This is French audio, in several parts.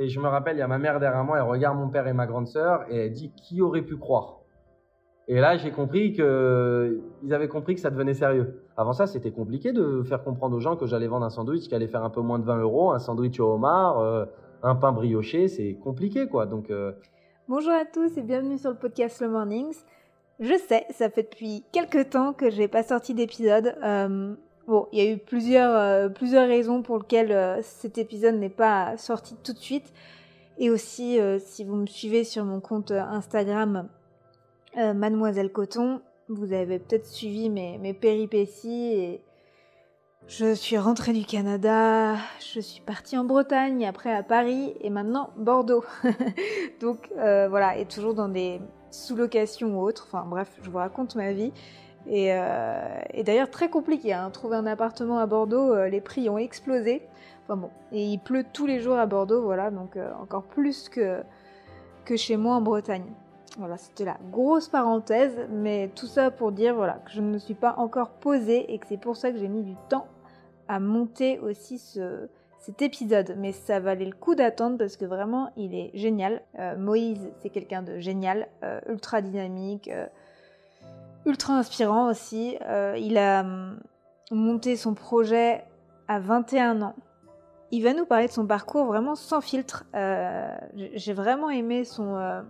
Et je me rappelle, il y a ma mère derrière moi, elle regarde mon père et ma grande sœur et elle dit qui aurait pu croire? Et là, j'ai compris que ils avaient compris que ça devenait sérieux. Avant ça, c'était compliqué de faire comprendre aux gens que j'allais vendre un sandwich qui allait faire un peu moins de 20 euros, un sandwich au homard, euh, un pain brioché, c'est compliqué quoi. Donc euh, Bonjour à tous et bienvenue sur le podcast Le Mornings. Je sais, ça fait depuis quelques temps que j'ai pas sorti d'épisode. Euh, bon, il y a eu plusieurs, euh, plusieurs raisons pour lesquelles euh, cet épisode n'est pas sorti tout de suite. Et aussi, euh, si vous me suivez sur mon compte Instagram Mademoiselle Coton, vous avez peut-être suivi mes, mes péripéties et je suis rentrée du Canada, je suis partie en Bretagne, après à Paris et maintenant Bordeaux. Donc voilà, et toujours dans des sous-locations ou autres. Enfin bref, je vous raconte ma vie. Et, euh, et d'ailleurs très compliqué, hein, trouver un appartement à Bordeaux, euh, les prix ont explosé. Enfin bon, et il pleut tous les jours à Bordeaux, voilà, donc euh, encore plus que, que chez moi en Bretagne. Voilà, c'était la grosse parenthèse, mais tout ça pour dire voilà que je ne me suis pas encore posée et que c'est pour ça que j'ai mis du temps à monter aussi ce, cet épisode. Mais ça valait le coup d'attendre parce que vraiment il est génial. Moïse, c'est quelqu'un de génial, ultra dynamique, ultra inspirant aussi. Euh, il a hum, monté son projet à 21 ans. Il va nous parler de son parcours vraiment sans filtre. Euh, j'ai vraiment aimé son, euh,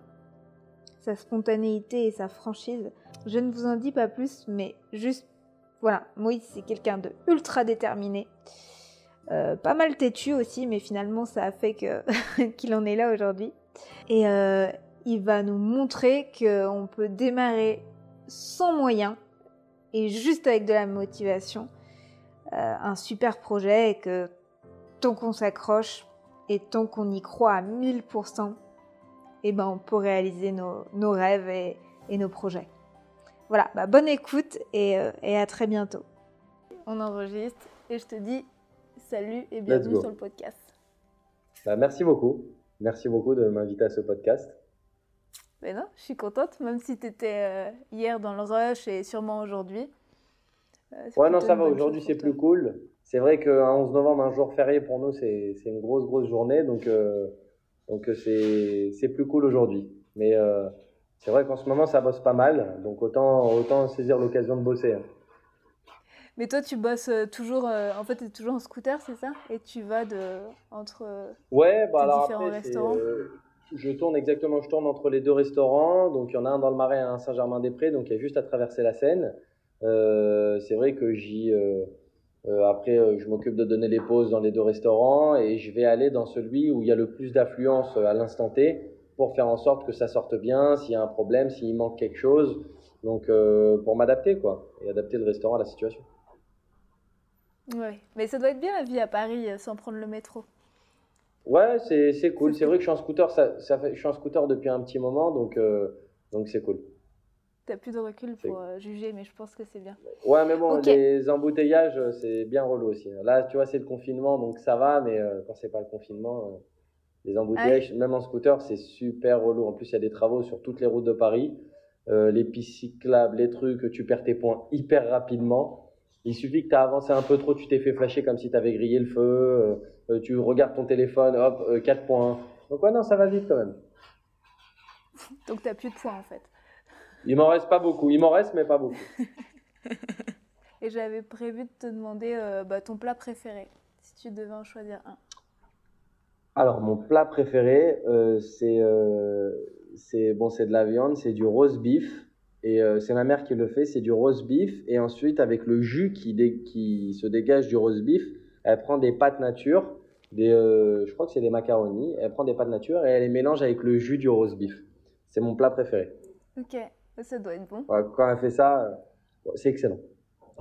sa spontanéité et sa franchise. Je ne vous en dis pas plus, mais juste, voilà, Moïse c'est quelqu'un de ultra déterminé, pas mal têtu aussi, mais finalement ça a fait qu'il en est là aujourd'hui. Et il va nous montrer qu'on peut démarrer sans moyens et juste avec de la motivation euh, un super projet et que tant qu'on s'accroche et tant qu'on y croit à 1000%, eh ben on peut réaliser nos, nos rêves et, et nos projets. Voilà, bah bonne écoute et, euh, et à très bientôt. On enregistre et je te dis salut et bienvenue sur le podcast. bah, merci beaucoup, merci beaucoup de m'inviter à ce podcast. Mais non, je suis contente, même si tu étais hier dans le rush et sûrement aujourd'hui. Euh, Ouais, non, ça va. Aujourd'hui, c'est plus cool. C'est vrai qu'un 11 novembre, un jour férié pour nous, c'est une grosse, grosse journée. Donc, euh, donc euh, c'est plus cool aujourd'hui. Mais euh, c'est vrai qu'en ce moment, ça bosse pas mal. Donc, autant, autant saisir l'occasion de bosser. hein. Mais toi, tu bosses euh, toujours, euh, en fait, tu es toujours en scooter, c'est ça? Et tu vas de, entre... euh, Ouais, bah Tes alors différents après, c'est, restaurants? euh, je tourne exactement, je tourne entre les deux restaurants. Donc, il y en a un dans le Marais un Saint-Germain-des-Prés. Donc, il y a juste à traverser la Seine. Euh, c'est vrai que j'y. euh, euh, après, je m'occupe de donner les pauses dans les deux restaurants et je vais aller dans celui où il y a le plus d'affluence à l'instant T pour faire en sorte que ça sorte bien, s'il y a un problème, s'il manque quelque chose. Donc, pour m'adapter, quoi, et adapter le restaurant à la situation. Ouais. Mais ça doit être bien la vie à Paris sans prendre le métro. Ouais, c'est, cool. C'est vrai que je suis en scooter, ça, ça fait, je suis en scooter depuis un petit moment, donc, euh, donc c'est cool. T'as plus de recul pour euh, juger, mais je pense que c'est bien. Ouais, mais bon, les embouteillages, euh, c'est bien relou aussi. Là, tu vois, c'est le confinement, donc ça va, mais euh, quand c'est pas le confinement, les embouteillages, même en scooter, c'est super relou. En plus, il y a des travaux sur toutes les routes de Paris. Les pistes cyclables, les trucs, tu perds tes points hyper rapidement. Il suffit que tu as avancé un peu trop, tu t'es fait flasher comme si tu avais grillé le feu. Euh, euh, tu regardes ton téléphone, hop, euh, 4 points. Donc, ouais, non, ça va vite quand même. Donc t'as plus de points en fait. Il m'en reste pas beaucoup. Il m'en reste, mais pas beaucoup. Et j'avais prévu de te demander euh, bah, ton plat préféré, si tu devais en choisir un. Alors, mon plat préféré, euh, c'est euh, bon, c'est de la viande, c'est du roast beef. Et euh, c'est ma mère qui le fait, c'est du roast beef. Et ensuite, avec le jus qui, dé- qui se dégage du roast beef, elle prend des pâtes nature, des, euh, je crois que c'est des macaronis. Elle prend des pâtes nature et elle les mélange avec le jus du roast beef. C'est mon plat préféré. Ok, ça doit être bon. Ouais, quand elle fait ça, euh, c'est excellent.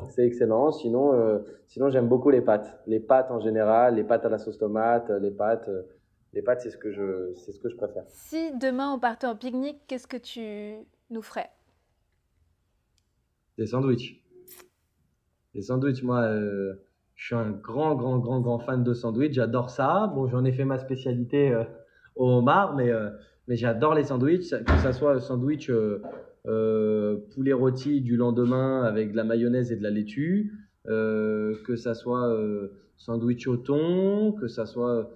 C'est excellent. Sinon, euh, sinon j'aime beaucoup les pâtes. Les pâtes en général, les pâtes à la sauce tomate, les pâtes, euh, les pâtes, c'est ce que je, c'est ce que je préfère. Si demain on partait en pique-nique, qu'est-ce que tu nous ferais? Des sandwichs. Les sandwichs, moi, euh, je suis un grand, grand, grand, grand fan de sandwichs. J'adore ça. Bon, j'en ai fait ma spécialité euh, au homard, mais, euh, mais j'adore les sandwichs. Que ça soit sandwich euh, poulet rôti du lendemain avec de la mayonnaise et de la laitue, que ça soit sandwich au thon, que ça soit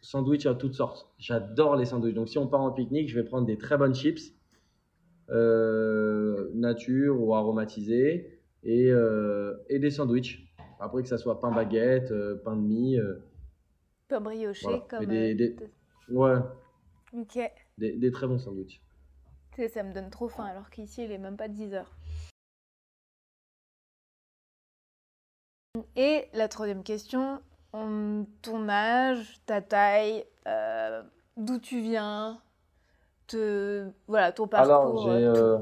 Sandwich à toutes sortes. J'adore les sandwichs. Donc, si on part en pique-nique, je vais prendre des très bonnes chips, euh, nature ou aromatisées, et, et des sandwichs. Après, que ça soit pain baguette, euh, pain de mie. euh, Pain brioché, Voilà. comme. Des- euh, des- ouais, Ok. des, des très bons sandwichs. Tu sais, ça me donne trop faim, alors qu'ici, il est même pas 10 heures. Et la troisième question, on- ton âge, ta taille, euh, d'où tu viens, te, voilà, ton parcours, Alors, j'ai. euh,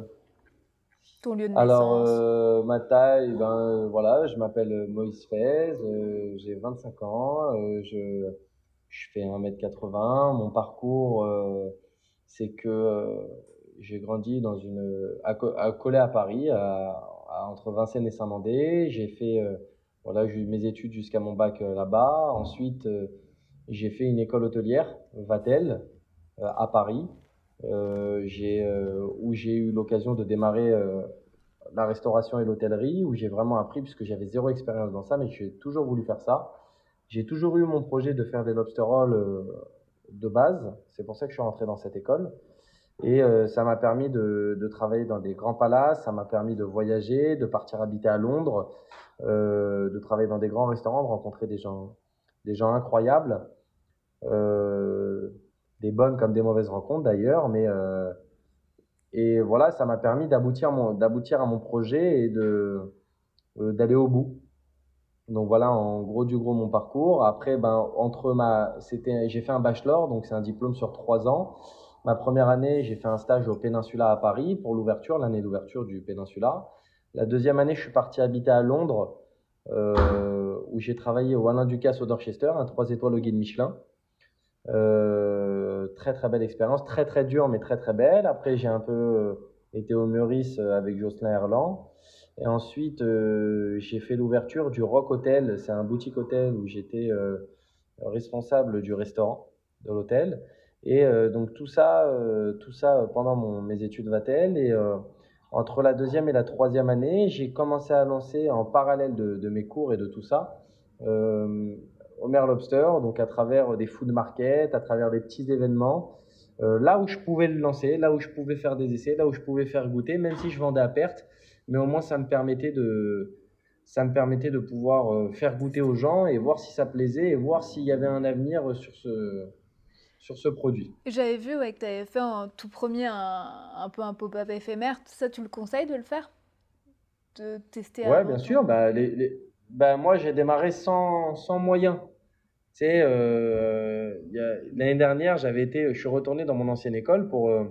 ton lieu de Alors, euh, ma taille, ben euh, voilà, je m'appelle Moïse Fez, euh, j'ai 25 ans, euh, je, je fais 1m80. Mon parcours, euh, c'est que euh, j'ai grandi dans une, à, à- collé à Paris, à, à- entre Vincennes et Saint-Mandé. J'ai fait, euh, voilà, j'ai eu mes études jusqu'à mon bac euh, là-bas. Ensuite, euh, j'ai fait une école hôtelière, Vatel, euh, à Paris euh, euh, où j'ai eu l'occasion de démarrer euh, la restauration et l'hôtellerie, où j'ai vraiment appris, puisque j'avais zéro expérience dans ça, mais j'ai toujours voulu faire ça. J'ai toujours eu mon projet de faire des lobster rolls euh, de base, c'est pour ça que je suis rentré dans cette école. Et euh, ça m'a permis de, de travailler dans des grands palaces, ça m'a permis de voyager, de partir habiter à Londres, euh, de travailler dans des grands restaurants, de rencontrer des gens, des gens incroyables. Euh, des bonnes comme des mauvaises rencontres d'ailleurs, mais euh, et voilà, ça m'a permis d'aboutir mon, d'aboutir à mon projet et de euh, d'aller au bout. Donc voilà, en gros du gros mon parcours. Après, ben entre ma, c'était, j'ai fait un bachelor, donc c'est un diplôme sur trois ans. Ma première année, j'ai fait un stage au Péninsula à Paris pour l'ouverture, l'année d'ouverture du Péninsula. La deuxième année, je suis parti habiter à Londres, euh, où j'ai travaillé au Alain Ducasse au Dorchester, un 3 étoiles au guide Michelin. Euh, très très belle expérience, très très dure mais très très belle. Après j'ai un peu euh, été au Meurice euh, avec Jocelyn Erland. Et ensuite j'ai fait l'ouverture du Rock Hotel, c'est un boutique hôtel où j'étais responsable du restaurant de l'hôtel. Et donc tout ça, tout ça pendant mes études Vatel. Et entre la deuxième et la troisième année, j'ai commencé à lancer en parallèle de mes cours et de tout ça. Euh, Homer Lobster, donc à travers des food markets, à travers des petits événements, euh, là où je pouvais le lancer, là où je pouvais faire des essais, là où je pouvais faire goûter, même si je vendais à perte, mais au moins ça me permettait de, ça me permettait de pouvoir euh, faire goûter aux gens et voir si ça plaisait et voir s'il y avait un avenir sur ce, sur ce produit. J'avais vu ouais, que tu avais fait en tout premier un, un peu un pop-up éphémère. Ça, tu le conseilles de le faire? De tester avant bien sûr. Bah, les, les- bah, moi, j'ai démarré sans, sans moyens. Tu sais, euh, l'année dernière, j'avais été, je suis retourné dans mon ancienne école pour, euh,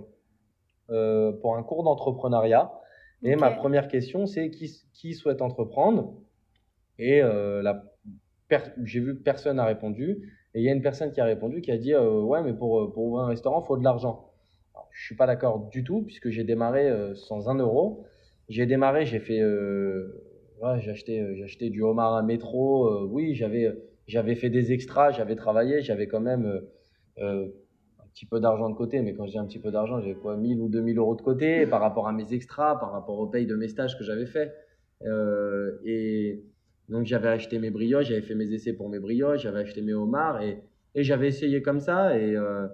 euh, pour un cours d'entrepreneuriat. Et ma première question, c'est qui, qui souhaite entreprendre? Et j'ai vu que personne n'a répondu. Et il y a une personne qui a répondu qui a dit euh, Ouais, mais pour, pour ouvrir un restaurant, il faut de l'argent. Je suis pas d'accord du tout, puisque j'ai démarré euh, sans un euro. J'ai démarré, j'ai fait. euh, ouais, j'ai acheté, euh, acheté du homard à métro. euh, oui, j'avais, j'avais fait des extras, j'avais travaillé, j'avais quand même euh, euh, un petit peu d'argent de côté. Mais quand je dis un petit peu d'argent, j'avais quoi 1000 ou 2000 euros de côté par rapport à mes extras, par rapport aux payes de mes stages que j'avais fait. Euh, et donc j'avais acheté mes brioches, j'avais fait mes essais pour mes brioches, j'avais acheté mes homards et, et j'avais essayé comme ça. Et, euh,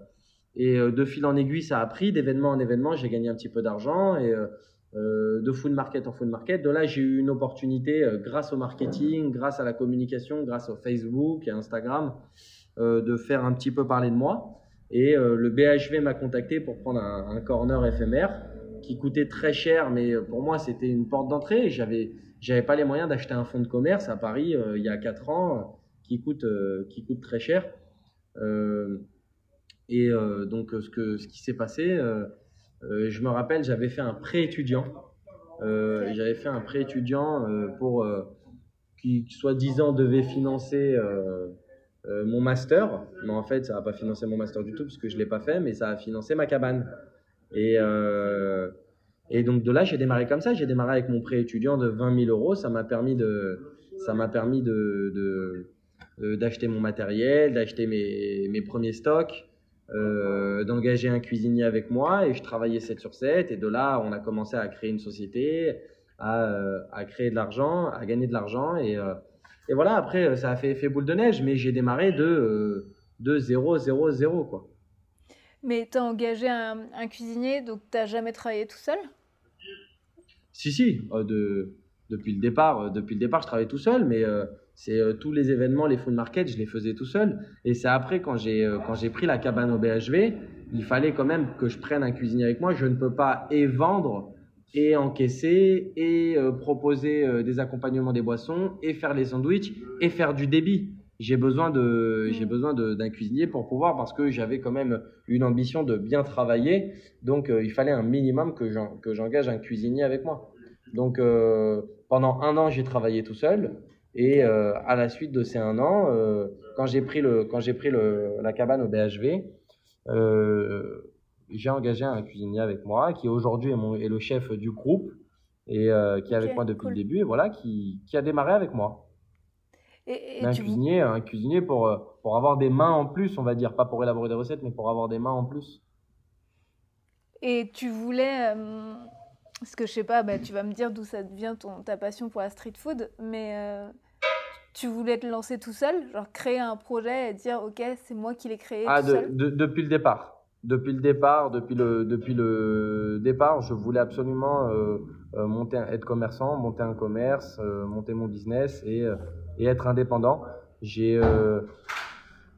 et euh, de fil en aiguille, ça a pris. D'événement en événement, j'ai gagné un petit peu d'argent. Euh, euh, de food market en food market, de là, j'ai eu une opportunité euh, grâce au marketing, grâce à la communication, grâce au Facebook et Instagram, euh, de faire un petit peu parler de moi. Et euh, le BHV m'a contacté pour prendre un, corner éphémère qui coûtait très cher, mais pour moi, c'était une porte d'entrée. J'avais j'avais pas les moyens d'acheter un fonds de commerce à Paris euh, il y a 4 ans euh, qui coûte euh, qui coûte très cher. Euh, et euh, donc ce que ce qui s'est passé, euh, je me rappelle, j'avais fait un prêt étudiant. Euh, j'avais fait un prêt étudiant euh, pour euh, qui soi-disant devait financer mon master, mais en fait ça n'a pas financé mon master du tout parce que je l'ai pas fait, mais ça a financé ma cabane. Et et donc de là, j'ai démarré comme ça. J'ai démarré avec mon prêt étudiant de 20 000 euros. Ça m'a permis de, ça m'a permis de- d'acheter mon matériel, d'acheter mes, mes premiers stocks, euh, d'engager un cuisinier avec moi. Et je travaillais 7 sur 7. Et de là, on a commencé à créer une société, à, euh, à créer de l'argent, à gagner de l'argent. Et, euh, et voilà, après, ça a fait effet boule de neige. Mais j'ai démarré de, de 0, 0, 0, quoi. Mais tu as engagé un, cuisinier, donc tu n'as jamais travaillé tout seul? Si, si, de, depuis, le départ, depuis le départ, je travaillais tout seul, mais euh, c'est tous les événements, les food market, je les faisais tout seul. Et c'est après, quand j'ai quand j'ai pris la cabane au BHV, il fallait quand même que je prenne un cuisinier avec moi. Je ne peux pas et vendre et encaisser et proposer des accompagnements des boissons et faire les sandwichs et faire du débit. J'ai besoin de j'ai besoin d'un cuisinier pour pouvoir parce que j'avais quand même une ambition de bien travailler. Donc euh, il fallait un minimum que que j'engage un cuisinier avec moi. Donc euh, pendant un an j'ai travaillé tout seul et euh, à la suite de ces un an quand j'ai pris le quand pris le, la cabane au BHV j'ai engagé un cuisinier avec moi qui aujourd'hui est, est le chef du groupe et qui est avec moi depuis le début et voilà qui, qui a démarré avec moi un, cuisinier, un cuisinier pour, euh, pour avoir des mains en plus, on va dire, pas pour élaborer des recettes, mais pour avoir des mains en plus. Et tu voulais, euh, parce que je sais pas, bah, tu vas me dire d'où ça devient ton, ta passion pour la street food, mais euh, tu voulais te lancer tout seul, genre créer un projet et dire ok, c'est moi qui l'ai créé. Ah, tout seul? depuis le départ. Depuis le départ, depuis le, depuis le départ, je voulais absolument monter, être commerçant, monter un commerce, monter mon business et et être indépendant. J'ai, euh,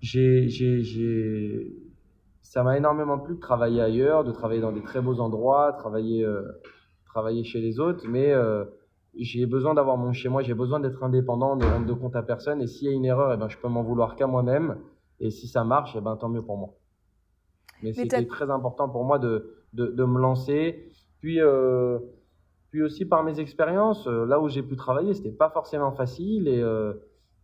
j'ai, j'ai, ça m'a énormément plu de travailler ailleurs, de travailler dans des très beaux endroits, travailler, euh, travailler chez les autres, mais euh, j'ai besoin d'avoir mon chez moi, j'ai besoin d'être indépendant, de rendre de compte à personne. Et s'il y a une erreur, et eh ben, je peux m'en vouloir qu'à moi-même. Et si ça marche, eh ben, tant mieux pour moi. Mais, c'était très important pour moi de, de, de me lancer. Puis, euh, puis aussi par mes expériences, euh, là où j'ai pu travailler, c'était pas forcément facile et, euh,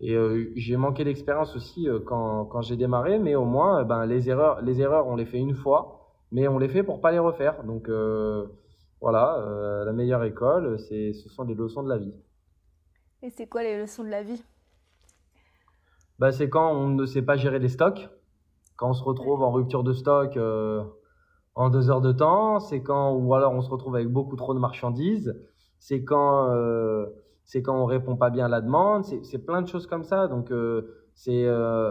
et euh, j'ai manqué d'expérience aussi quand, quand j'ai démarré, mais au moins, ben, les, erreurs, les erreurs, on les fait une fois, mais on les fait pour pas les refaire. Donc voilà, la meilleure école, c'est, ce sont les leçons de la vie. Et c'est quoi les leçons de la vie? Ben, C'est quand on ne sait pas gérer des stocks, quand on se retrouve en rupture de stock en deux heures de temps, c'est quand, ou alors on se retrouve avec beaucoup trop de marchandises, c'est quand, euh, c'est quand on répond pas bien à la demande, c'est plein de choses comme ça. Donc, euh, c'est, euh,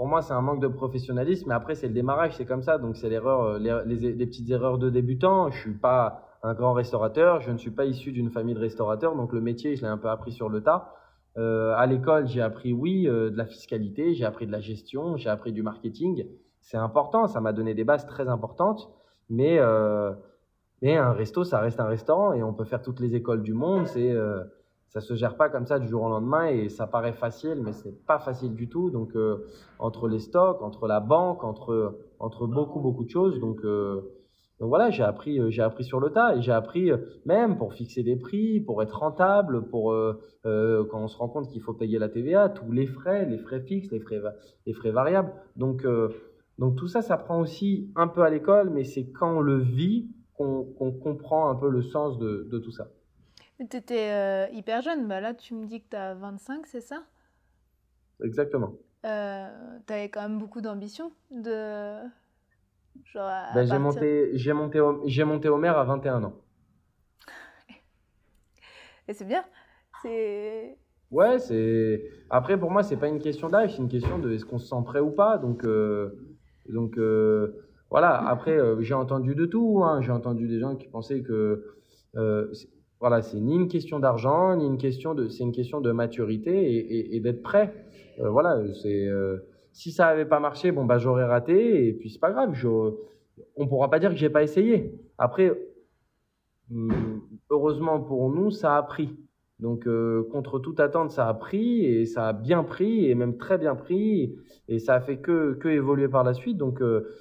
pour moi, c'est un manque de professionnalisme, mais après, c'est le démarrage, c'est comme ça. Donc, c'est l'erreur, les, les, petites erreurs de débutant. Je suis pas un grand restaurateur, je ne suis pas issu d'une famille de restaurateurs, donc le métier, je l'ai un peu appris sur le tas. à l'école, j'ai appris, oui, de la fiscalité, j'ai appris de la gestion, j'ai appris du marketing c'est important, ça m'a donné des bases très importantes, mais, euh, mais un resto, ça reste un restaurant et on peut faire toutes les écoles du monde, c'est, euh, ça se gère pas comme ça du jour au lendemain et ça paraît facile, mais c'est pas facile du tout. Donc, euh, entre les stocks, entre la banque, entre, entre beaucoup, beaucoup de choses, donc, euh, donc voilà, j'ai appris, j'ai appris sur le tas et j'ai appris même pour fixer des prix, pour être rentable, pour quand on se rend compte qu'il faut payer la TVA, tous les frais, les frais fixes, les frais, les frais variables. Donc donc tout ça, ça prend aussi un peu à l'école, mais c'est quand on le vit qu'on comprend un peu le sens de, tout ça. Tu étais euh, hyper jeune, bah là tu me dis que tu as 25, c'est ça? Exactement. Euh, tu avais quand même beaucoup d'ambition de... Ben, j'ai monté, j'ai monté, j'ai monté au maire à 21 ans. Et c'est bien. C'est. Ouais, c'est. Après, pour moi, c'est pas une question d'âge, c'est une question de est-ce qu'on se sent prêt ou pas. Donc, euh, donc euh, voilà, après, euh, j'ai entendu de tout. Hein. J'ai entendu des gens qui pensaient que voilà, c'est ni une question d'argent, ni une question de, c'est une question de maturité et, d'être prêt. voilà, c'est si ça avait pas marché, bon bah j'aurais raté et puis c'est pas grave. Je, on pourra pas dire que j'ai pas essayé. Après, hum, heureusement pour nous, ça a pris. Donc, euh, contre toute attente, ça a pris et ça a bien pris et même très bien pris et ça a fait que, que évoluer par la suite. Donc, euh,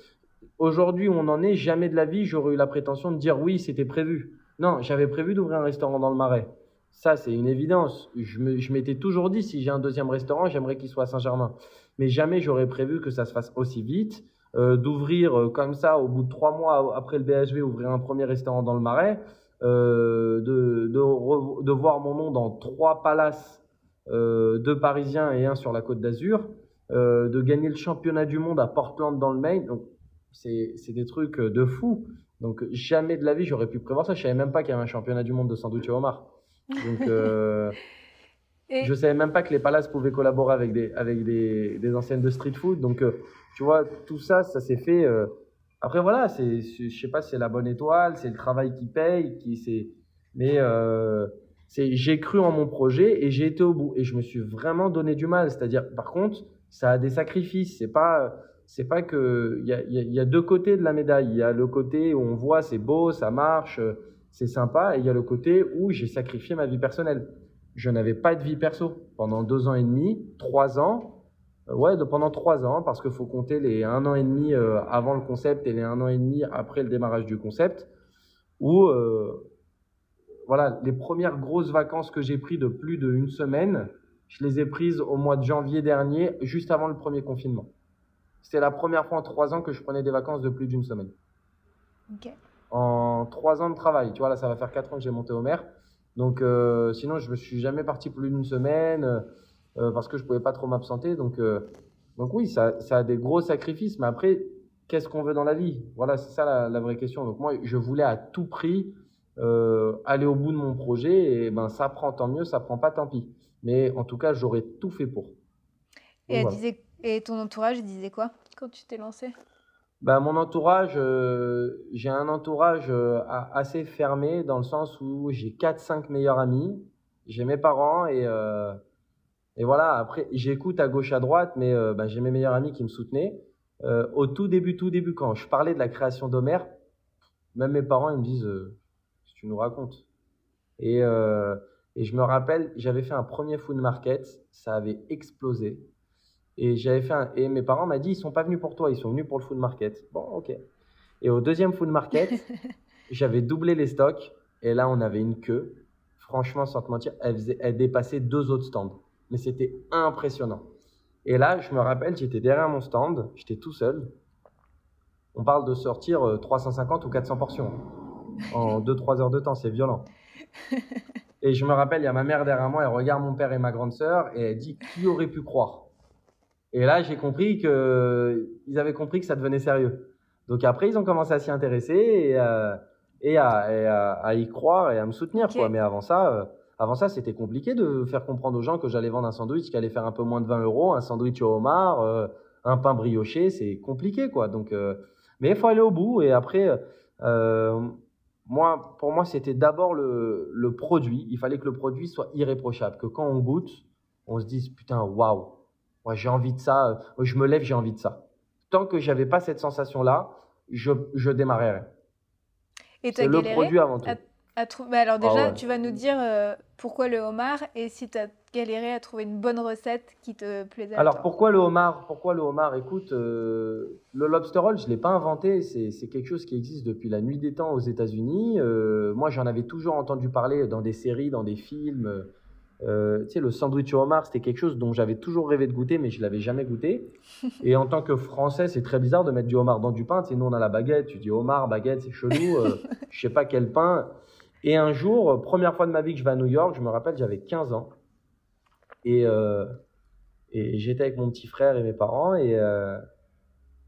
aujourd'hui, on n'en est jamais de la vie. J'aurais eu la prétention de dire oui, c'était prévu. Non, j'avais prévu d'ouvrir un restaurant dans le Marais. Ça, c'est une évidence. Je m'étais toujours dit, si j'ai un deuxième restaurant, j'aimerais qu'il soit à Saint-Germain. Mais jamais j'aurais prévu que ça se fasse aussi vite. Euh, d'ouvrir comme ça, au bout de trois mois après le BHV, ouvrir un premier restaurant dans le Marais. Euh, de, de, de, voir mon nom dans trois palaces, euh, deux parisiens et un sur la côte d'Azur, euh, de gagner le championnat du monde à Portland dans le Maine. Donc, c'est des trucs de fou. Donc, jamais de la vie, j'aurais pu prévoir ça. Je savais même pas qu'il y avait un championnat du monde de sandwich au homard. Donc, Je Je savais même pas que les palaces pouvaient collaborer avec des, avec des, des enseignes de street food. Donc, euh, tu vois, tout ça, ça s'est fait. Euh, après, voilà, c'est, je sais pas c'est la bonne étoile, c'est le travail qui paye, qui c'est. Mais euh, c'est, j'ai cru en mon projet et j'ai été au bout. Et je me suis vraiment donné du mal. C'est-à-dire, par contre, ça a des sacrifices. C'est pas, c'est pas que. Il y a, deux côtés de la médaille. Il y a le côté où on voit c'est beau, ça marche, c'est sympa. Et il y a le côté où j'ai sacrifié ma vie personnelle je n'avais pas de vie perso pendant deux ans et demi, trois ans. Euh, ouais, pendant trois ans, parce qu'il faut compter les un an et demi euh, avant le concept et les un an et demi après le démarrage du concept, où euh, voilà, les premières grosses vacances que j'ai prises de plus d'une semaine, je les ai prises au mois de janvier dernier, juste avant le premier confinement. C'était la première fois en trois ans que je prenais des vacances de plus d'une semaine. En trois ans de travail, tu vois, là, ça va faire quatre ans que j'ai monté au maire. Donc, euh, sinon, je me suis jamais parti plus d'une semaine euh, parce que je pouvais pas trop m'absenter. Donc, euh, donc oui, ça, ça, a des gros sacrifices. Mais après, qu'est-ce qu'on veut dans la vie? Voilà, c'est ça la, la, vraie question. Donc moi, je voulais à tout prix aller au bout de mon projet. Et ben, ça prend tant mieux, ça prend pas tant pis. Mais en tout cas, j'aurais tout fait pour. Et, disait, et ton entourage, disait quoi quand tu t'es lancé? Bah, mon entourage, euh, j'ai un entourage euh, assez fermé dans le sens où j'ai 4-5 meilleurs amis, j'ai mes parents et, euh, et voilà, après j'écoute à gauche à droite, mais bah, j'ai mes meilleurs amis qui me soutenaient. au tout début, tout début, quand je parlais de la création d'Homère, même mes parents ils me disent si tu nous racontes. Et, et je me rappelle, j'avais fait un premier food market, ça avait explosé. Et j'avais fait un... et mes parents m'ont dit ils sont pas venus pour toi, ils sont venus pour le food market. Bon, ok. Et au deuxième food market, j'avais doublé les stocks et là on avait une queue. Franchement, sans te mentir, elle, faisait... elle dépassait deux autres stands. Mais c'était impressionnant. Et là, je me rappelle, j'étais derrière mon stand, j'étais tout seul. On parle de sortir 350 euh, ou 400 portions en 2-3 heures de temps, c'est violent. Et je me rappelle, il y a ma mère derrière moi, elle regarde mon père et ma grande sœur et elle dit qui aurait pu croire et là, j'ai compris que ils avaient compris que ça devenait sérieux. Donc après, ils ont commencé à s'y intéresser et, euh, et, à, et à, y croire et à me soutenir. Quoi. Mais avant ça, euh, avant ça, c'était compliqué de faire comprendre aux gens que j'allais vendre un sandwich qui allait faire un peu moins de 20 euros, un sandwich au homard, euh, un pain brioché. C'est compliqué, quoi. Donc, euh, mais il faut aller au bout. Et après, moi, pour moi, c'était d'abord le, le produit. Il fallait que le produit soit irréprochable, que quand on goûte, on se dise putain, waouh moi, j'ai envie de ça. Euh, je me lève, j'ai envie de ça. Tant que j'avais pas cette sensation-là, je, je démarrerai. Et tu as le produit avant tout. À, bah, alors déjà, ah tu vas nous dire euh, pourquoi le homard et si tu as galéré à trouver une bonne recette qui te plaisait. Alors pourquoi le homard Pourquoi le homard? Écoute, euh, le lobster roll, je l'ai pas inventé. C'est quelque chose qui existe depuis la nuit des temps aux États-Unis. moi, j'en avais toujours entendu parler dans des séries, dans des films. Euh, tu sais, le sandwich au homard, c'était quelque chose dont j'avais toujours rêvé de goûter, mais je l'avais jamais goûté. Et en tant que Français, c'est très bizarre de mettre du homard dans du pain. Tu sais, nous, on a la baguette, tu dis homard, baguette, c'est chelou. Euh, je sais pas quel pain. Et un jour, euh, première fois de ma vie que je vais à New York, je me rappelle, j'avais 15 ans. Et, euh, et j'étais avec mon petit frère et mes parents. Et,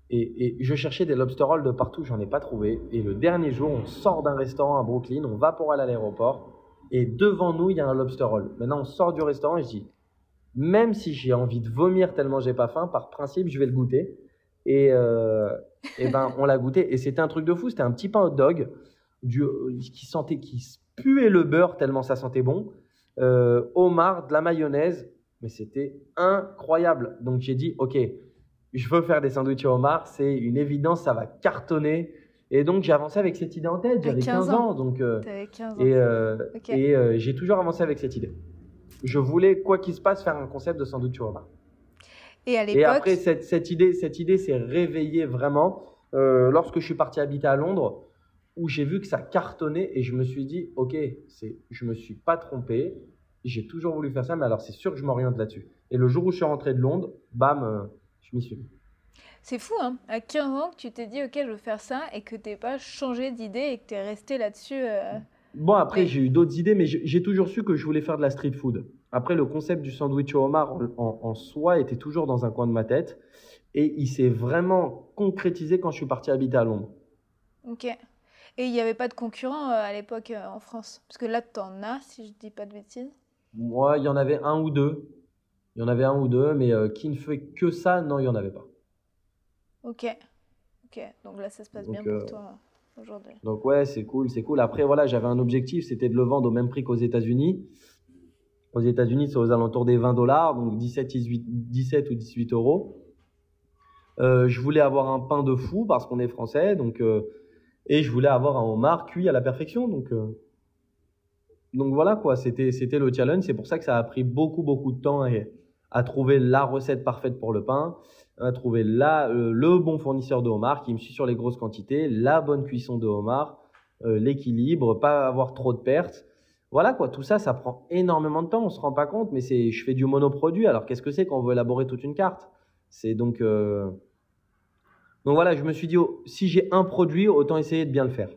et, et, je cherchais des lobster rolls de partout, j'en ai pas trouvé. Et le dernier jour, on sort d'un restaurant à Brooklyn, on va pour aller à l'aéroport. Et devant nous, il y a un lobster roll. Maintenant, on sort du restaurant et je dis, même si j'ai envie de vomir tellement j'ai pas faim, par principe, je vais le goûter. Et, euh, ben, on l'a goûté. Et c'était un truc de fou. C'était un petit pain hot dog du, qui sentait, qui puait le beurre tellement ça sentait bon. Euh, homard, de la mayonnaise. Mais c'était incroyable. Donc j'ai dit, OK, je veux faire des sandwichs au homard. C'est une évidence, ça va cartonner. Et donc j'ai avancé avec cette idée en tête. J'avais 15, ans, donc euh, 15 ans, et, euh, et euh, j'ai toujours avancé avec cette idée. Je voulais quoi qu'il se passe faire un concept de sandwich homard. Et à l'époque. Et après cette, cette idée, cette idée s'est réveillée vraiment euh, lorsque je suis parti habiter à Londres, où j'ai vu que ça cartonnait et je me suis dit ok, c'est, je me suis pas trompé. J'ai toujours voulu faire ça, mais alors c'est sûr que je m'oriente là-dessus. Et le jour où je suis rentré de Londres, bam, je m'y suis mis. C'est fou, hein À 15 ans, que tu t'es dit, ok, je veux faire ça, et que t'es pas changé d'idée et que tu es resté là-dessus. Euh, bon, après, j'ai eu d'autres idées, mais j'ai toujours su que je voulais faire de la street food. Après, le concept du sandwich au homard en, soi était toujours dans un coin de ma tête. Et il s'est vraiment concrétisé quand je suis parti habiter à Londres. Ok. Et il n'y avait pas de concurrents euh, à l'époque euh, en France? Parce que là, tu en as, si je dis pas de bêtises. Moi, il y en avait un ou deux. Il y en avait un ou deux, mais euh, qui ne fait que ça, non, il n'y en avait pas. Ok. Ok. Donc là, ça se passe bien pour euh, toi aujourd'hui. Donc ouais, c'est cool, c'est cool. Après, voilà, j'avais un objectif, c'était de le vendre au même prix qu'aux États-Unis. Aux États-Unis, c'est aux alentours des 20 dollars, donc 17, 18, 17 ou 18 euros. Euh, je voulais avoir un pain de fou parce qu'on est français, donc euh, et je voulais avoir un homard cuit à la perfection, donc euh, donc voilà quoi. C'était c'était le challenge. C'est pour ça que ça a pris beaucoup beaucoup de temps à trouver la recette parfaite pour le pain, à trouver la, euh, le bon fournisseur de homard qui me suit sur les grosses quantités, la bonne cuisson de homard, euh, l'équilibre, pas avoir trop de pertes. Voilà quoi, tout ça, ça prend énormément de temps, on se rend pas compte, mais c'est, je fais du monoproduit. Alors qu'est-ce que c'est quand on veut élaborer toute une carte? C'est donc, euh, donc voilà, je me suis dit, oh, si j'ai un produit, autant essayer de bien le faire.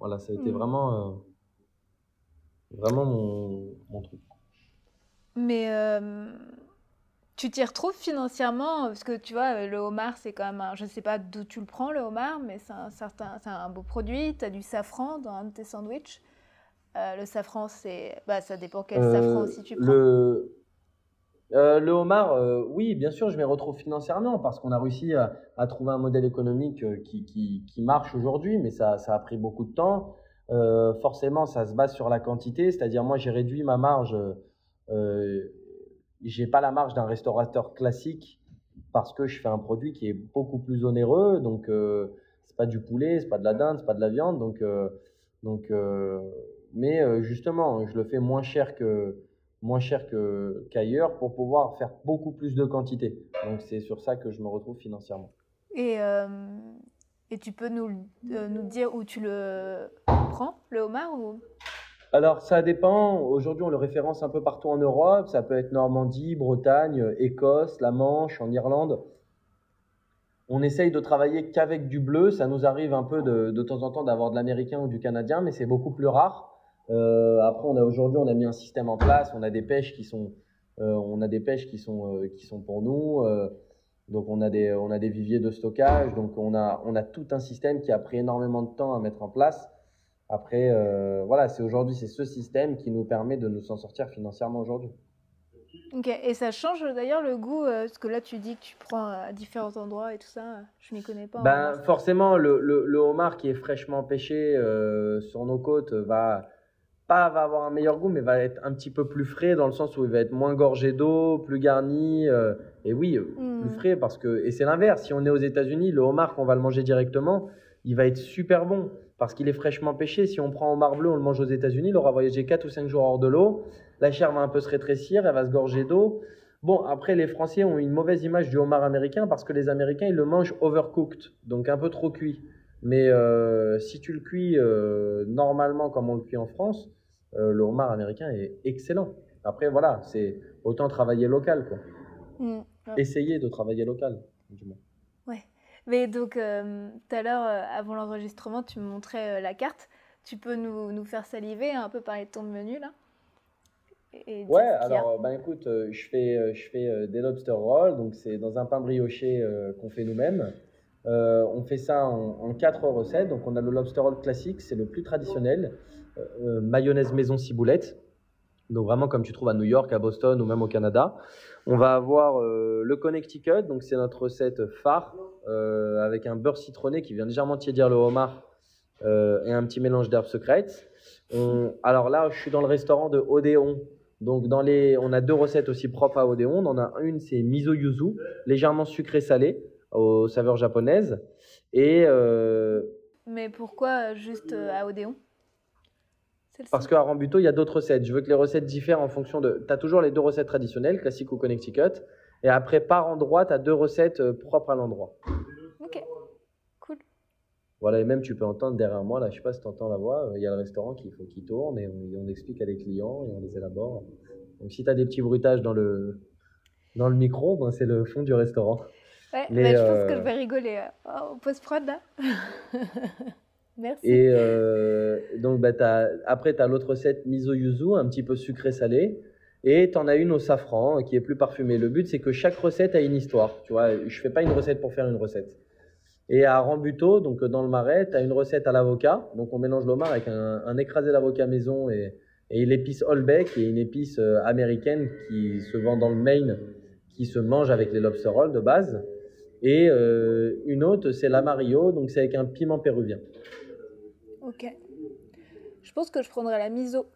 Voilà, ça a été Mhm. vraiment, vraiment mon, mon truc. Mais tu t'y retrouves financièrement parce que tu vois, le homard, c'est quand même un, je sais pas d'où tu le prends le homard, mais c'est un certain, c'est un beau produit. Tu as du safran dans un de tes sandwichs. Euh, le safran, c'est, bah, ça dépend quel Euh, safran aussi tu prends. Le, euh, le homard, euh, oui, bien sûr, je m'y retrouve financièrement parce qu'on a réussi à, à trouver un modèle économique euh, qui, qui, qui marche aujourd'hui, mais ça, ça a pris beaucoup de temps. Euh, forcément, ça se base sur la quantité, c'est-à-dire moi, j'ai réduit ma marge. J'ai pas la marge d'un restaurateur classique parce que je fais un produit qui est beaucoup plus onéreux. Donc, euh, c'est pas du poulet, c'est pas de la dinde, c'est pas de la viande. Donc, euh, donc, euh, mais euh, justement, je le fais moins cher que moins cher que qu'ailleurs pour pouvoir faire beaucoup plus de quantité. Donc, c'est sur ça que je me retrouve financièrement. Et, et tu peux nous, nous dire où tu le prends, le homard ou... Alors, ça dépend. Aujourd'hui, on le référence un peu partout en Europe. Ça peut être Normandie, Bretagne, Écosse, la Manche, en Irlande. On essaye de travailler qu'avec du bleu. Ça nous arrive un peu de, temps en temps d'avoir de l'américain ou du canadien, mais c'est beaucoup plus rare. Euh, après, aujourd'hui, on a mis un système en place. On a des pêches qui sont, euh, on a des pêches qui sont, euh, qui sont pour nous. Euh, donc, on a des, on a des viviers de stockage. Donc, on a, on a tout un système qui a pris énormément de temps à mettre en place. Après, euh, voilà, c'est aujourd'hui, c'est ce système qui nous permet de nous en sortir financièrement aujourd'hui. Ok, et ça change d'ailleurs le goût, euh, parce que là tu dis que tu prends à différents endroits et tout ça, je m'y connais pas. en Ben, forcément, le, le, le homard qui est fraîchement pêché euh, sur nos côtes va pas va avoir un meilleur goût, mais va être un petit peu plus frais dans le sens où il va être moins gorgé d'eau, plus garni. euh, et oui, euh, plus frais parce que et c'est l'inverse. Si on est aux États-Unis, le homard qu'on va le manger directement, il va être super bon parce qu'il est fraîchement pêché. Si on prend un homard bleu, on le mange aux États-Unis, il aura voyagé 4 ou 5 jours hors de l'eau. La chair va un peu se rétrécir, elle va se gorger d'eau. Bon, après, les Français ont une mauvaise image du homard américain parce que les Américains, ils le mangent overcooked, donc un peu trop cuit. Mais euh, si tu le cuis euh, normalement comme on le cuit en France, euh, le homard américain est excellent. Après, voilà, c'est autant travailler local, quoi. Mm. Ouais. Essayer de travailler local, du moins. Mais donc, euh, tout à l'heure, euh, avant l'enregistrement, tu me montrais euh, la carte. Tu peux nous, nous faire saliver, un peu parler de ton menu là Et Ouais, alors, ben écoute, je fais, je fais des lobster rolls, donc c'est dans un pain brioché qu'on fait nous-mêmes. On fait ça en, en quatre recettes. Donc, on a le lobster roll classique, c'est le plus traditionnel. Mayonnaise maison ciboulette. Donc, vraiment comme tu trouves à New York, à Boston ou même au Canada. On va avoir euh, le Connecticut, donc c'est notre recette phare euh, avec un beurre citronné qui vient légèrement tiédir le homard euh, et un petit mélange d'herbes secrètes. Alors là, je suis dans le restaurant de Odéon. Donc, dans les, on a deux recettes aussi propres à Odéon. On en a une, c'est miso yuzu, légèrement sucré-salé, aux saveurs japonaises. Et Mais pourquoi juste à Odéon parce qu'à Rambuteau, il y a d'autres recettes. Je veux que les recettes diffèrent en fonction de. Tu as toujours les deux recettes traditionnelles, classique ou Connecticut. Et après, par endroit, tu as deux recettes euh, propres à l'endroit. Ok, cool. Voilà, et même tu peux entendre derrière moi, là, je sais pas si tu entends la voix, euh, il y a le restaurant qui, faut- qui tourne et on, explique à les clients et on les élabore. Donc si tu as des petits bruitages dans le, dans le micro, ben, c'est le fond du restaurant. Ouais, Mais, je pense euh, que je vais rigoler au post-prod là. Merci. Et euh, donc bah, t'as- après, tu as l'autre recette miso yuzu, un petit peu sucré-salé. Et tu en as une au safran euh, qui est plus parfumée. Le but, c'est que chaque recette a une histoire. Tu vois, je fais pas une recette pour faire une recette. Et à Rambuteau, donc euh, dans le marais, tu as une recette à l'avocat. Donc on mélange l'homard avec un, écrasé d'avocat maison et, Et l'épice Holbeck est une épice euh, américaine qui se vend dans le Maine, qui se mange avec les lobster rolls de base. Et une autre, c'est l'Amarillo, donc c'est avec un piment péruvien. Ok. Je pense que je prendrai la miso.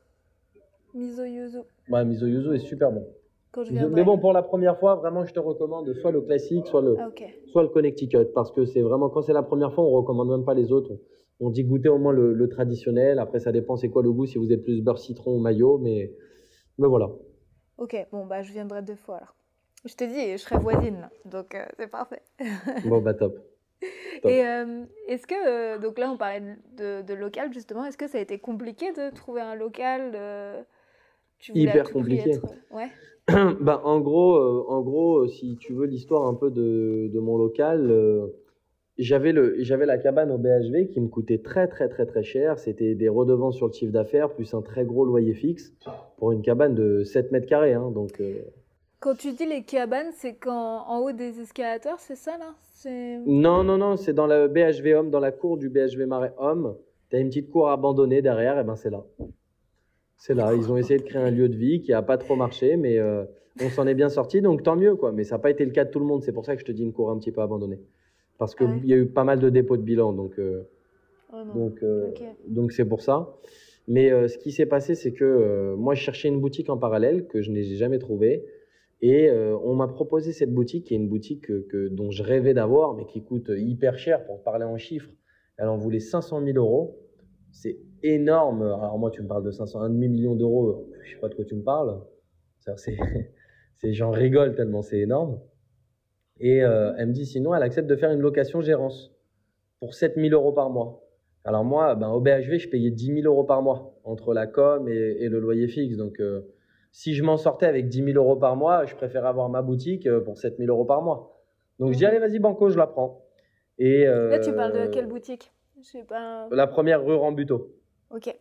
Miso yuzu. Ouais, miso yuzu est super bon. Quand je Miso- viendrai. Mais bon, pour la première fois, vraiment, je te recommande soit le classique, soit le, Ah, soit le Connecticut, parce que c'est vraiment, quand c'est la première fois, on recommande même pas les autres. On, on dit goûter au moins le, le traditionnel. Après, ça dépend c'est quoi le goût, si vous êtes plus beurre citron ou maillot, mais, mais voilà. Ok, bon, bah je viendrai deux fois alors. Je te dis, je serai voisine, donc euh, c'est parfait. Bon, bah top. Et euh, est-ce que, euh, donc là on parlait de, de local justement, est-ce que ça a été compliqué de trouver un local euh, tu Hyper compliqué. être- Ouais, bah, en gros, euh, en gros, si tu veux l'histoire un peu de, de mon local, euh, j'avais le, j'avais la cabane au BHV qui me coûtait très très très très cher. C'était des redevances sur le chiffre d'affaires plus un très gros loyer fixe pour une cabane de 7 mètres carrés. hein. donc, Quand tu dis les cabanes, c'est quand en haut des escalators, c'est ça là? Non, non, non, c'est dans le BHV Homme, dans la cour du BHV Marais Homme. Tu as une petite cour abandonnée derrière, et ben c'est là. C'est là. Ils ont essayé de créer un lieu de vie qui a pas trop marché, mais euh, on s'en est bien sorti, donc tant mieux quoi. Mais ça n'a pas été le cas de tout le monde. C'est pour ça que je te dis une cour un petit peu abandonnée, parce qu'il Ah ouais. y a eu pas mal de dépôts de bilan, donc euh, Oh donc euh, donc c'est pour ça. Mais ce qui s'est passé, c'est que moi je cherchais une boutique en parallèle que je n'ai jamais trouvée. Et euh, on m'a proposé cette boutique, qui est une boutique que, que- dont je rêvais d'avoir, mais qui coûte hyper cher pour parler en chiffres. Elle en voulait 500 000 euros. C'est énorme. Alors moi, tu me parles de 500, un demi-million d'euros. Je sais pas de quoi tu me parles. C'est, c'est, j'en rigole tellement c'est énorme. Et euh, elle me dit sinon, elle accepte de faire une location gérance pour 7 000 euros par mois. Alors moi, ben, au BHV, je payais 10 000 euros par mois entre la com et, le loyer fixe. Donc, euh, si je m'en sortais avec 10 000 euros par mois, je préférais avoir ma boutique euh, pour 7 000 euros par mois. Donc, je dis, allez, vas-y, Banco, je la prends. Et, Là tu euh, parles de quelle boutique? Je sais pas. La première rue Rambuteau. Ok.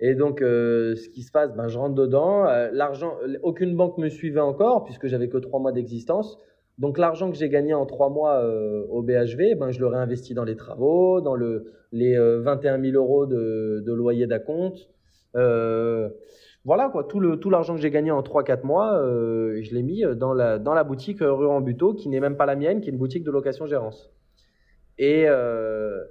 Et donc, euh, ce qui se passe, ben, je rentre dedans. Euh, l'argent, aucune banque me suivait encore puisque j'avais que trois mois d'existence. Donc, l'argent que j'ai gagné en trois mois euh, au BHV, ben, je le réinvestis dans les travaux, dans le, les euh, 21 000 euros de, de loyer d'acompte. Euh, voilà quoi, tout le tout l'argent que j'ai gagné en 3-4 mois, euh, je l'ai mis dans la, dans la boutique euh, rue Rambuteau, qui n'est même pas la mienne, qui est une boutique de location-gérance. Et, euh,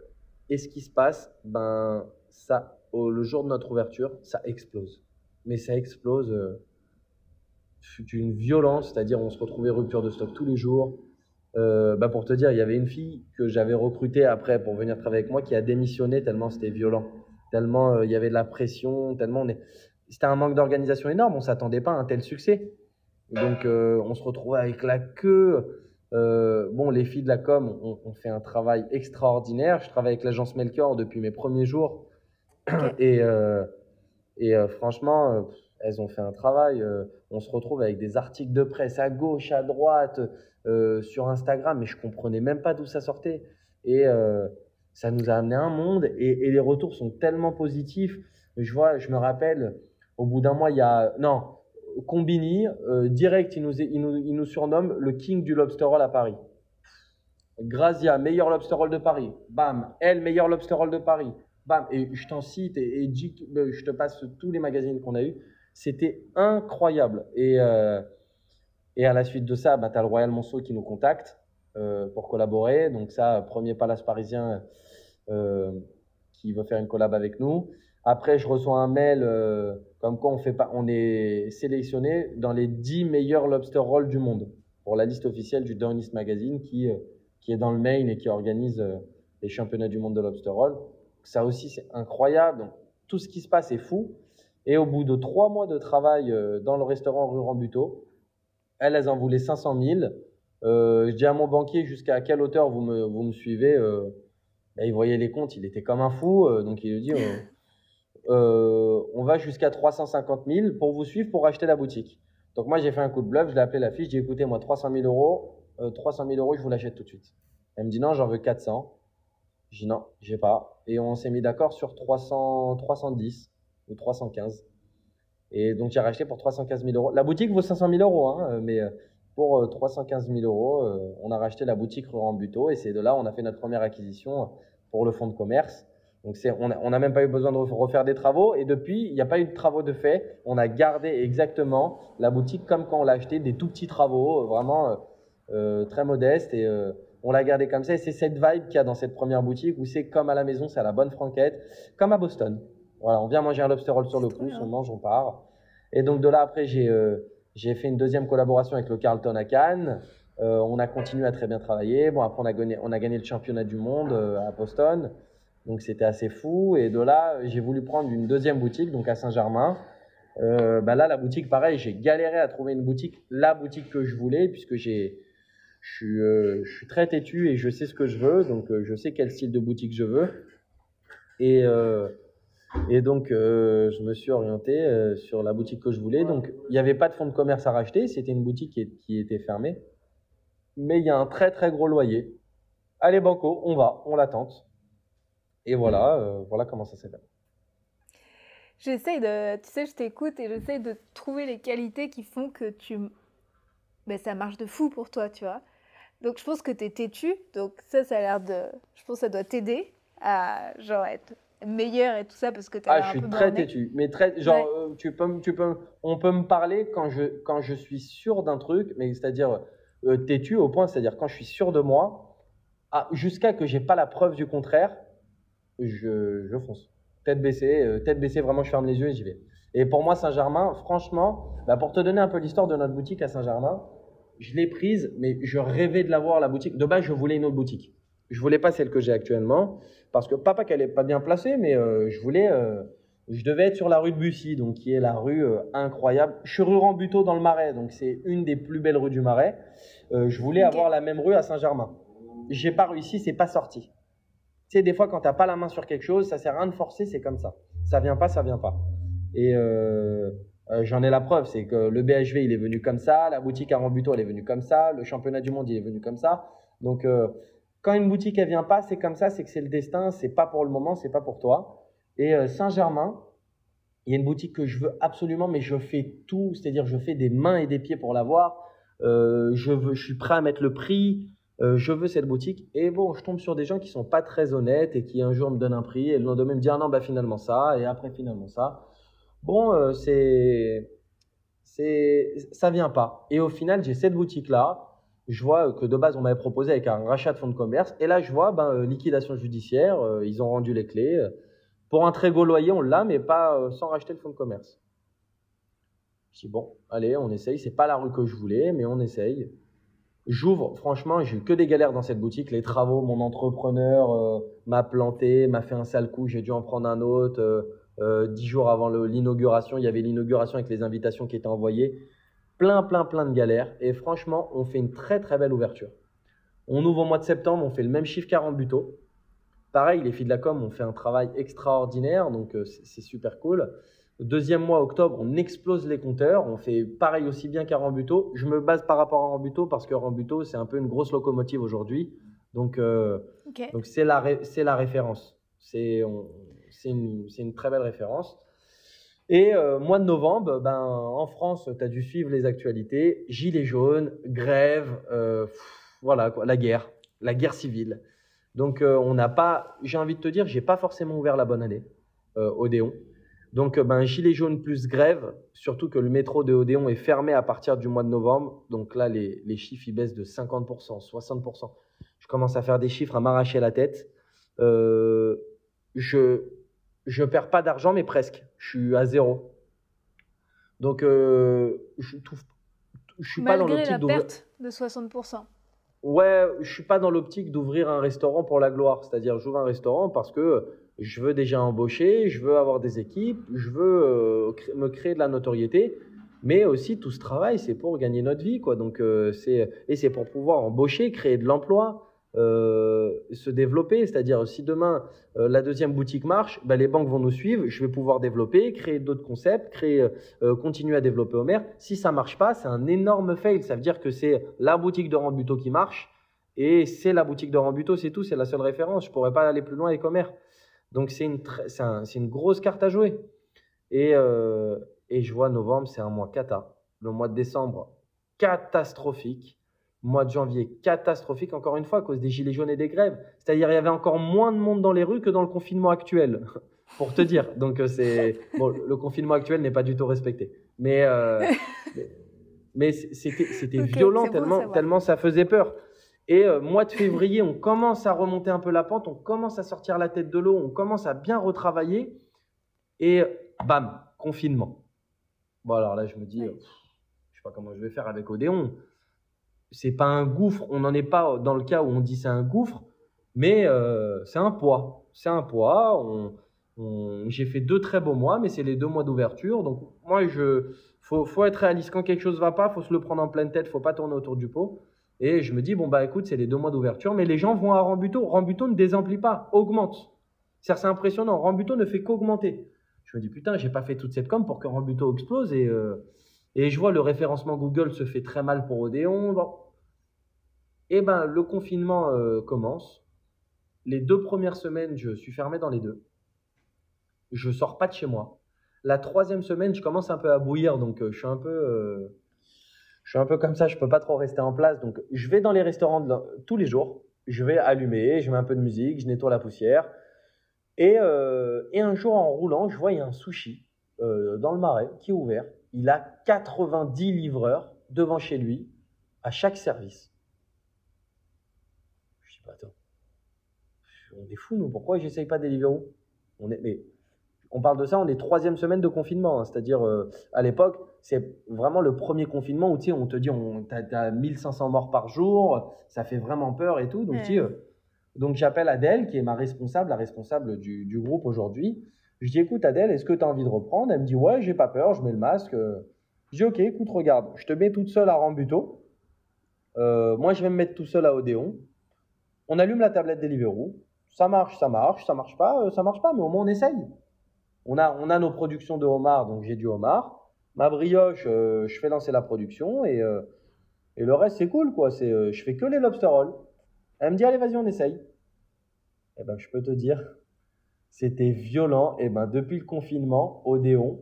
et ce qui se passe, ben, ça, au- le jour de notre ouverture, ça explose. Mais ça explose euh, d'une violence, c'est-à-dire on se retrouvait rupture de stock tous les jours. Euh, bah pour te dire, il y avait une fille que j'avais recrutée après pour venir travailler avec moi qui a démissionné tellement c'était violent, tellement euh, il y avait de la pression, tellement on est... c'était un manque d'organisation énorme, on s'attendait pas à un tel succès. Donc euh, on se retrouvait avec la queue. Euh, bon, les filles de la com ont, fait un travail extraordinaire. Je travaille avec l'agence Melchior depuis mes premiers jours. Et, euh, et franchement, elles ont fait un travail. on se retrouve avec des articles de presse à gauche, à droite, sur Instagram, mais je comprenais même pas d'où ça sortait. Et ça nous a amené un monde. Et, et les retours sont tellement positifs. Je vois, je me rappelle, au bout d'un mois, il y a non Combini, euh, direct, il nous, il, nous, il nous surnomme le king du lobster roll à Paris. Grazia, meilleur lobster roll de Paris. Bam. Elle, meilleur lobster roll de Paris. Bam. Et je t'en cite et, et euh, je te passe tous les magazines qu'on a eus. C'était incroyable. Et, euh, et à la suite de ça, bah, tu as le Royal Monceau qui nous contacte pour collaborer. Donc ça, premier palace parisien qui veut faire une collab avec nous. Après, je reçois un mail euh, comme quoi on, fait pas, on est sélectionné dans les 10 meilleurs lobster rolls du monde pour la liste officielle du Downist Magazine qui, euh, qui est dans le Maine et qui organise euh, les championnats du monde de lobster roll. Ça aussi, c'est incroyable. Donc, tout ce qui se passe est fou. Et au bout de trois mois de travail euh, dans le restaurant rue Rambuteau, elles, elles en voulaient 500 000. Euh, je dis à mon banquier jusqu'à quelle hauteur vous me, vous me suivez. Ben, il voyait les comptes, il était comme un fou. donc il lui dit euh, euh, on va jusqu'à 350 000 pour vous suivre pour acheter la boutique. Donc moi j'ai fait un coup de bluff, je l'ai appelé la fille, j'ai dit écoutez moi 300 000 euros, euh, 300 000 euros je vous l'achète tout de suite. Elle me dit non j'en veux 400. Je dis non j'ai pas. Et on s'est mis d'accord sur 300, 310 ou 315. Et donc j'ai racheté pour 315 000 euros. La boutique vaut 500 000 euros, hein, mais euh, pour euh, 315 000 euros, euh, on a racheté la boutique rue Rambuteau et c'est de là on a fait notre première acquisition pour le fonds de commerce. Donc on n'a même pas eu besoin de refaire des travaux. Et depuis, il n'y a pas eu de travaux de fait. On a gardé exactement la boutique comme quand on l'a acheté, des tout petits travaux, vraiment très modestes. Et on l'a gardé comme ça. Et c'est cette vibe qu'il y a dans cette première boutique où c'est comme à la maison, c'est à la bonne franquette, comme à Boston. Voilà, on vient manger un lobster roll sur le pouce, on mange, on part. Et donc de là, après, j'ai fait une deuxième collaboration avec le Carlton à Cannes. Euh, on a continué à très bien travailler. Bon, après, on a gagné, on a gagné le championnat du monde euh, à Boston. Donc, c'était assez fou. Et de là, j'ai voulu prendre une deuxième boutique, donc à Saint-Germain. Euh, bah là, la boutique, pareil, j'ai galéré à trouver une boutique, la boutique que je voulais, puisque j'ai, je suis, je suis très têtu et je sais ce que je veux. Donc, je sais quel style de boutique je veux. Et, et donc, je me suis orienté sur la boutique que je voulais. Donc, il n'y avait pas de fonds de commerce à racheter. C'était une boutique qui, qui était fermée mais il y a un très très gros loyer. Allez Banco, on va, on l'attente. Et voilà, euh, voilà comment ça s'est fait. J'essaie de, tu sais, je t'écoute et j'essaie de trouver les qualités qui font que tu, ben, ça marche de fou pour toi, tu vois. Donc je pense que tu es têtu, donc ça, ça a l'air de, je pense que ça doit t'aider à genre être meilleur et tout ça parce que tu as ah, je suis très têtu, mais très genre euh, tu peux, tu peux, on peut me parler quand je quand je suis sûr d'un truc, mais c'est-à-dire euh, têtu au point, c'est-à-dire quand je suis sûr de moi, ah, jusqu'à que j'ai pas la preuve du contraire, je, je fonce. Tête baissée, euh, tête baissée, vraiment, je ferme les yeux et j'y vais. Et pour moi, Saint-Germain, franchement, bah, pour te donner un peu l'histoire de notre boutique à Saint-Germain, je l'ai prise, mais je rêvais de l'avoir, la boutique. De base, je voulais une autre boutique. Je voulais pas celle que j'ai actuellement, parce que pas, qu'elle est pas bien placée, mais euh, je voulais, je devais être sur la rue de Bussy, donc qui est la rue euh, incroyable. Je suis rue Rambuteau dans le Marais, donc c'est une des plus belles rues du Marais. Euh, je voulais avoir la même rue à Saint-Germain. J'ai pas réussi, c'est pas sorti. Tu sais, des fois, quand t'as pas la main sur quelque chose, ça sert à rien de forcer, c'est comme ça. Ça vient pas, ça vient pas. Et euh, j'en ai la preuve, c'est que le BHV, il est venu comme ça, la boutique à elle est venue comme ça, le championnat du monde, il est venu comme ça. Donc, quand une boutique, elle vient pas, c'est comme ça, c'est que c'est le destin, c'est pas pour le moment, c'est pas pour toi. Et euh, Saint-Germain, il y a une boutique que je veux absolument, mais je fais tout, c'est-à-dire je fais des mains et des pieds pour l'avoir. Euh, je suis prêt à mettre le prix. Euh, je veux cette boutique. Et bon, je tombe sur des gens qui sont pas très honnêtes et qui un jour me donnent un prix et le lendemain me disent ah non, bah finalement ça, et après finalement ça. Bon, c'est. c'est ça vient pas. Et au final, j'ai cette boutique-là. Je vois que de base, on m'avait proposé avec un rachat de fonds de commerce. Et là, je vois ben, liquidation judiciaire. ils ont rendu les clés. Pour un très gros loyer, on l'a, mais pas euh, sans racheter le fonds de commerce. Je dis bon, allez, on essaye. C'est pas la rue que je voulais, mais on essaye. J'ouvre, franchement, j'ai eu que des galères dans cette boutique. Les travaux, mon entrepreneur euh, m'a planté, m'a fait un sale coup, j'ai dû en prendre un autre. Euh, dix jours avant l'inauguration, il y avait l'inauguration avec les invitations qui étaient envoyées. Plein, plein, plein de galères. Et franchement, on fait une très, très belle ouverture. On ouvre au mois de septembre, on fait le même chiffre qu'à buto. Pareil, les filles de la com ont fait un travail extraordinaire, donc euh, c'est super cool. Deuxième mois, octobre, on explose les compteurs. On fait pareil aussi bien qu'à Rambuteau. Je me base par rapport à Rambuteau parce que Rambuteau, c'est un peu une grosse locomotive aujourd'hui. Donc, euh, donc c'est la, la référence. C'est une, une, très belle référence. Et euh, mois de novembre, ben, en France, tu as dû suivre les actualités. Gilets jaunes, grève, voilà, quoi, la guerre, la guerre civile. Donc, euh, on n'a pas, j'ai envie de te dire, j'ai pas forcément ouvert la bonne année, euh, Odéon. Donc, euh, ben, gilet jaune plus grève, surtout que le métro de Odéon est fermé à partir du mois de novembre. Donc là, les, chiffres, ils baissent de 50%, 60%. Je commence à faire des chiffres, à m'arracher la tête. je je perds pas d'argent, mais presque. Je suis à zéro. Donc, je trouve, je suis pas dans l'optique la perte de 60%. Ouais, je suis pas dans l'optique d'ouvrir un restaurant pour la gloire. C'est-à-dire, j'ouvre un restaurant parce que je veux déjà embaucher, je veux avoir des équipes, je veux euh, me créer de la notoriété. Mais aussi, tout ce travail, c'est pour gagner notre vie, quoi. Donc, euh, c'est et c'est pour pouvoir embaucher, créer de l'emploi. Euh, se développer. C'est-à-dire, si demain la deuxième boutique marche, bah, les banques vont nous suivre. Je vais pouvoir développer, créer d'autres concepts, créer, continuer à développer Omer. Si ça marche pas, c'est un énorme fail. Ça veut dire que c'est la boutique de Rambuteau qui marche et c'est la boutique de Rambuteau, c'est tout. C'est la seule référence. Je pourrais pas aller plus loin avec Omer. Donc c'est une, c'est une grosse carte à jouer. Et, et je vois novembre, c'est un mois cata. Le mois de décembre, catastrophique mois de janvier catastrophique, encore une fois, à cause des gilets jaunes et des grèves. C'est-à-dire, il y avait encore moins de monde dans les rues que dans le confinement actuel, pour te dire. Donc, euh, c'est bon, le confinement actuel n'est pas du tout respecté. Mais, euh, mais, c'était, c'était violent tellement, tellement ça faisait peur. Et euh, mois de février, on commence à remonter un peu la pente, on commence à sortir la tête de l'eau, on commence à bien retravailler. Et bam, confinement. Bon, alors là, je me dis, je sais pas comment je vais faire avec Odéon c'est pas un gouffre. On n'en est pas dans le cas où on dit c'est un gouffre, mais euh, c'est un poids. C'est un poids. J'ai fait deux très beaux mois, mais c'est les deux mois d'ouverture. Donc moi, je faut, faut être réaliste. Quand quelque chose va pas, faut se le prendre en pleine tête. Faut pas tourner autour du pot. Et je me dis bon bah écoute, c'est les deux mois d'ouverture, mais les gens vont à Rambuteau. Rambuteau ne désemplit pas, augmente. C'est impressionnant. Rambuteau ne fait qu'augmenter. Je me dis putain, j'ai pas fait toute cette com pour que Rambuteau explose et euh, et je vois le référencement Google se fait très mal pour Odéon. Bon. Et eh ben, le confinement euh, commence. Les deux premières semaines, je suis fermé dans les deux. Je sors pas de chez moi. La troisième semaine, je commence un peu à bouillir, donc euh, je suis un peu, je suis un peu comme ça. Je peux pas trop rester en place, donc je vais dans les restaurants tous les jours. Je vais allumer, je mets un peu de musique, je nettoie la poussière. Et, et un jour, en roulant, je vois y a un sushi dans le marais qui est ouvert il a 90 livreurs devant chez lui à chaque service. Je dis, pas, attends, on est fous, nous, pourquoi j'essaye pas Deliveroo on est, mais on parle de ça, on est troisième semaine de confinement, hein. c'est-à-dire euh, à l'époque, c'est vraiment le premier confinement où tu sais, on te dit, on, as, 1500 morts par jour, ça fait vraiment peur et tout. Donc, euh, donc j'appelle Adèle, qui est ma responsable, la responsable du, du groupe aujourd'hui. Je dis, écoute Adèle, est-ce que tu as envie de reprendre? Elle me dit, ouais, j'ai pas peur, je mets le masque. Je dis, ok, écoute, regarde, je te mets toute seule à Rambuteau. Euh, moi, je vais me mettre tout seul à Odéon. On allume la tablette Deliveroo. Ça marche, ça marche, ça marche pas, euh, ça marche pas, mais au moins on essaye. On a, on a nos productions de homard, donc j'ai du homard. Ma brioche, euh, je fais lancer la production et, et le reste, c'est cool, quoi. C'est, je fais que les lobster rolls. Elle me dit, allez, vas-y, on essaye. Eh ben, je peux te dire, c'était violent. Et ben depuis le confinement, Odéon,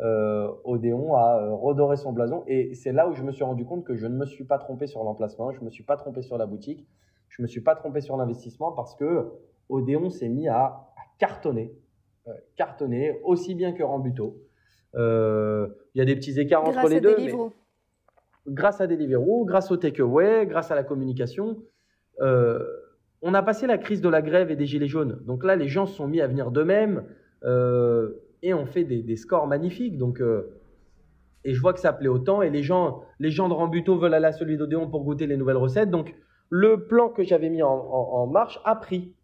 euh, a euh, redoré son blason. Et c'est là où je me suis rendu compte que je ne me suis pas trompé sur l'emplacement, je ne me suis pas trompé sur la boutique, je ne me suis pas trompé sur l'investissement parce que Odéon s'est mis à, cartonner, euh, cartonner aussi bien que Rambuteau. Il y a des petits écarts entre les deux. Mais grâce à Deliveroo, grâce au takeaway, grâce à la communication on a passé la crise de la grève et des gilets jaunes. Donc là, les gens se sont mis à venir d'eux-mêmes euh, et on fait des, scores magnifiques. Donc, euh, et je vois que ça plaît autant. Et les gens, les gens de Rambuteau veulent aller à celui d'Odéon pour goûter les nouvelles recettes. Donc, le plan que j'avais mis en, marche a pris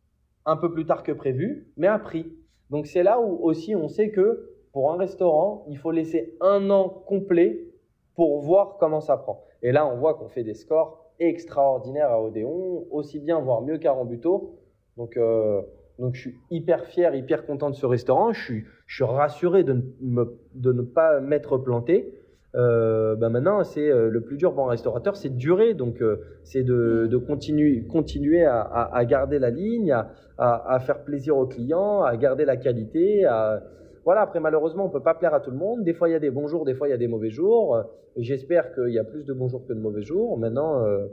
un peu plus tard que prévu, mais a pris. Donc, c'est là où aussi on sait que pour un restaurant, il faut laisser un an complet pour voir comment ça prend. Et là, on voit qu'on fait des scores extraordinaire à Odéon, aussi bien, voire mieux qu'à Rambuteau. Donc, euh, donc je suis hyper fier, hyper content de ce restaurant. Je suis, je suis rassuré de ne, de ne pas m'être planté. Euh, ben maintenant, c'est euh, le plus dur pour un restaurateur, c'est de durer. Donc, c'est de, de, continuer, continuer à, à, garder la ligne, à, à, faire plaisir aux clients, à garder la qualité, à, voilà, après, malheureusement, on ne peut pas plaire à tout le monde. Des fois, il y a des bons jours, des fois, il y a des mauvais jours. J'espère qu'il y a plus de bons jours que de mauvais jours. Maintenant, euh,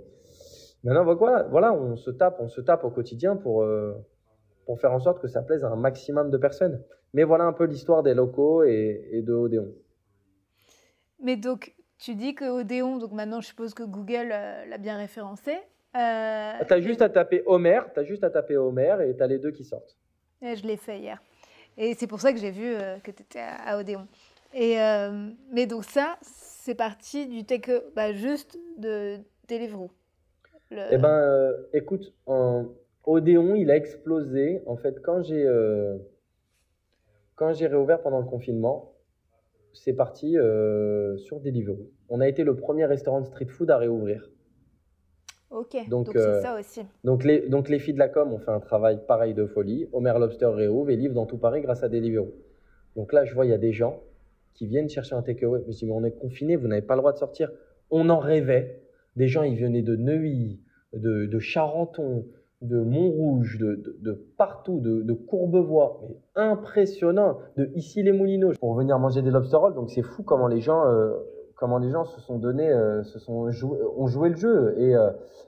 maintenant voilà, voilà, on se tape, on se tape au quotidien pour, euh, pour faire en sorte que ça plaise à un maximum de personnes. Mais voilà un peu l'histoire des locaux et, de Odéon. Mais donc, tu dis que Odéon, donc maintenant, je suppose que Google euh, l'a bien référencé. tu as juste à taper Homer, tu as juste à taper Homer et tu as les deux qui sortent. Et je l'ai fait hier. Et c'est pour ça que j'ai vu euh, que tu étais à, Odéon. Et, euh, mais donc ça, c'est parti du bah, juste de Deliveroo. Eh ben, euh, écoute, en Odéon, il a explosé. En fait, quand j'ai quand j'ai réouvert pendant le confinement, c'est parti sur Deliveroo. On a été le premier restaurant de street food à réouvrir. Ok, donc c'est euh, ça aussi. Donc les, donc les filles de la com ont fait un travail pareil de folie. Omer Lobster réouvre et livre dans tout Paris grâce à Deliveroo. Donc là, je vois, il y a des gens qui viennent chercher un takeaway. Je me dis, mais on est confinés, vous n'avez pas le droit de sortir. On en rêvait. Des gens, ils venaient de Neuilly, de, de Charenton, de Montrouge, de, de, partout, de, Courbevoie. Mais impressionnant. De ici les Moulineaux pour venir manger des lobster rolls. Donc c'est fou comment les gens, euh, comment les gens se sont donnés, sont ont joué le jeu. Et,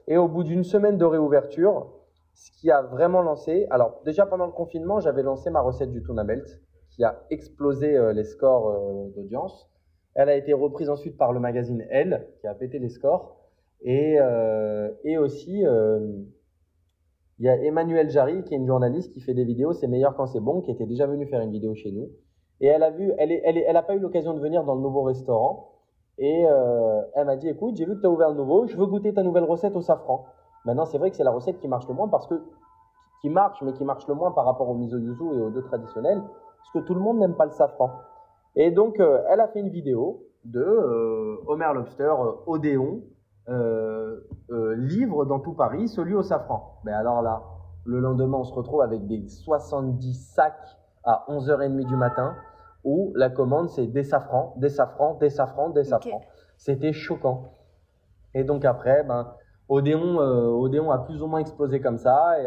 et au bout d'une semaine de réouverture, ce qui a vraiment lancé, alors déjà pendant le confinement, j'avais lancé ma recette du tuna belt qui a explosé les scores d'audience. Elle a été reprise ensuite par le magazine Elle, qui a pété les scores. Et, euh, et aussi, euh, il y a Emmanuel Jarry, qui est une journaliste qui fait des vidéos, c'est meilleur quand c'est bon, qui était déjà venue faire une vidéo chez nous. Et elle a vu, elle, est, elle, elle pas eu l'occasion de venir dans le nouveau restaurant. Et euh, elle m'a dit, écoute, j'ai vu que tu as ouvert le nouveau, je veux goûter ta nouvelle recette au safran. Maintenant, c'est vrai que c'est la recette qui marche le moins parce que qui marche, mais qui marche le moins par rapport au miso yuzu et aux deux traditionnels, parce que tout le monde n'aime pas le safran. Et donc, euh, elle a fait une vidéo de Homer Lobster euh, Odéon, livre dans tout Paris, celui au safran. Mais alors là, le lendemain, on se retrouve avec des 70 sacs à 11h30 du matin, où la commande, c'est des safrans, des safrans, des safrans, des safrans. C'était choquant. Et donc après, ben, Odéon, Odéon a plus ou moins explosé comme ça. Et,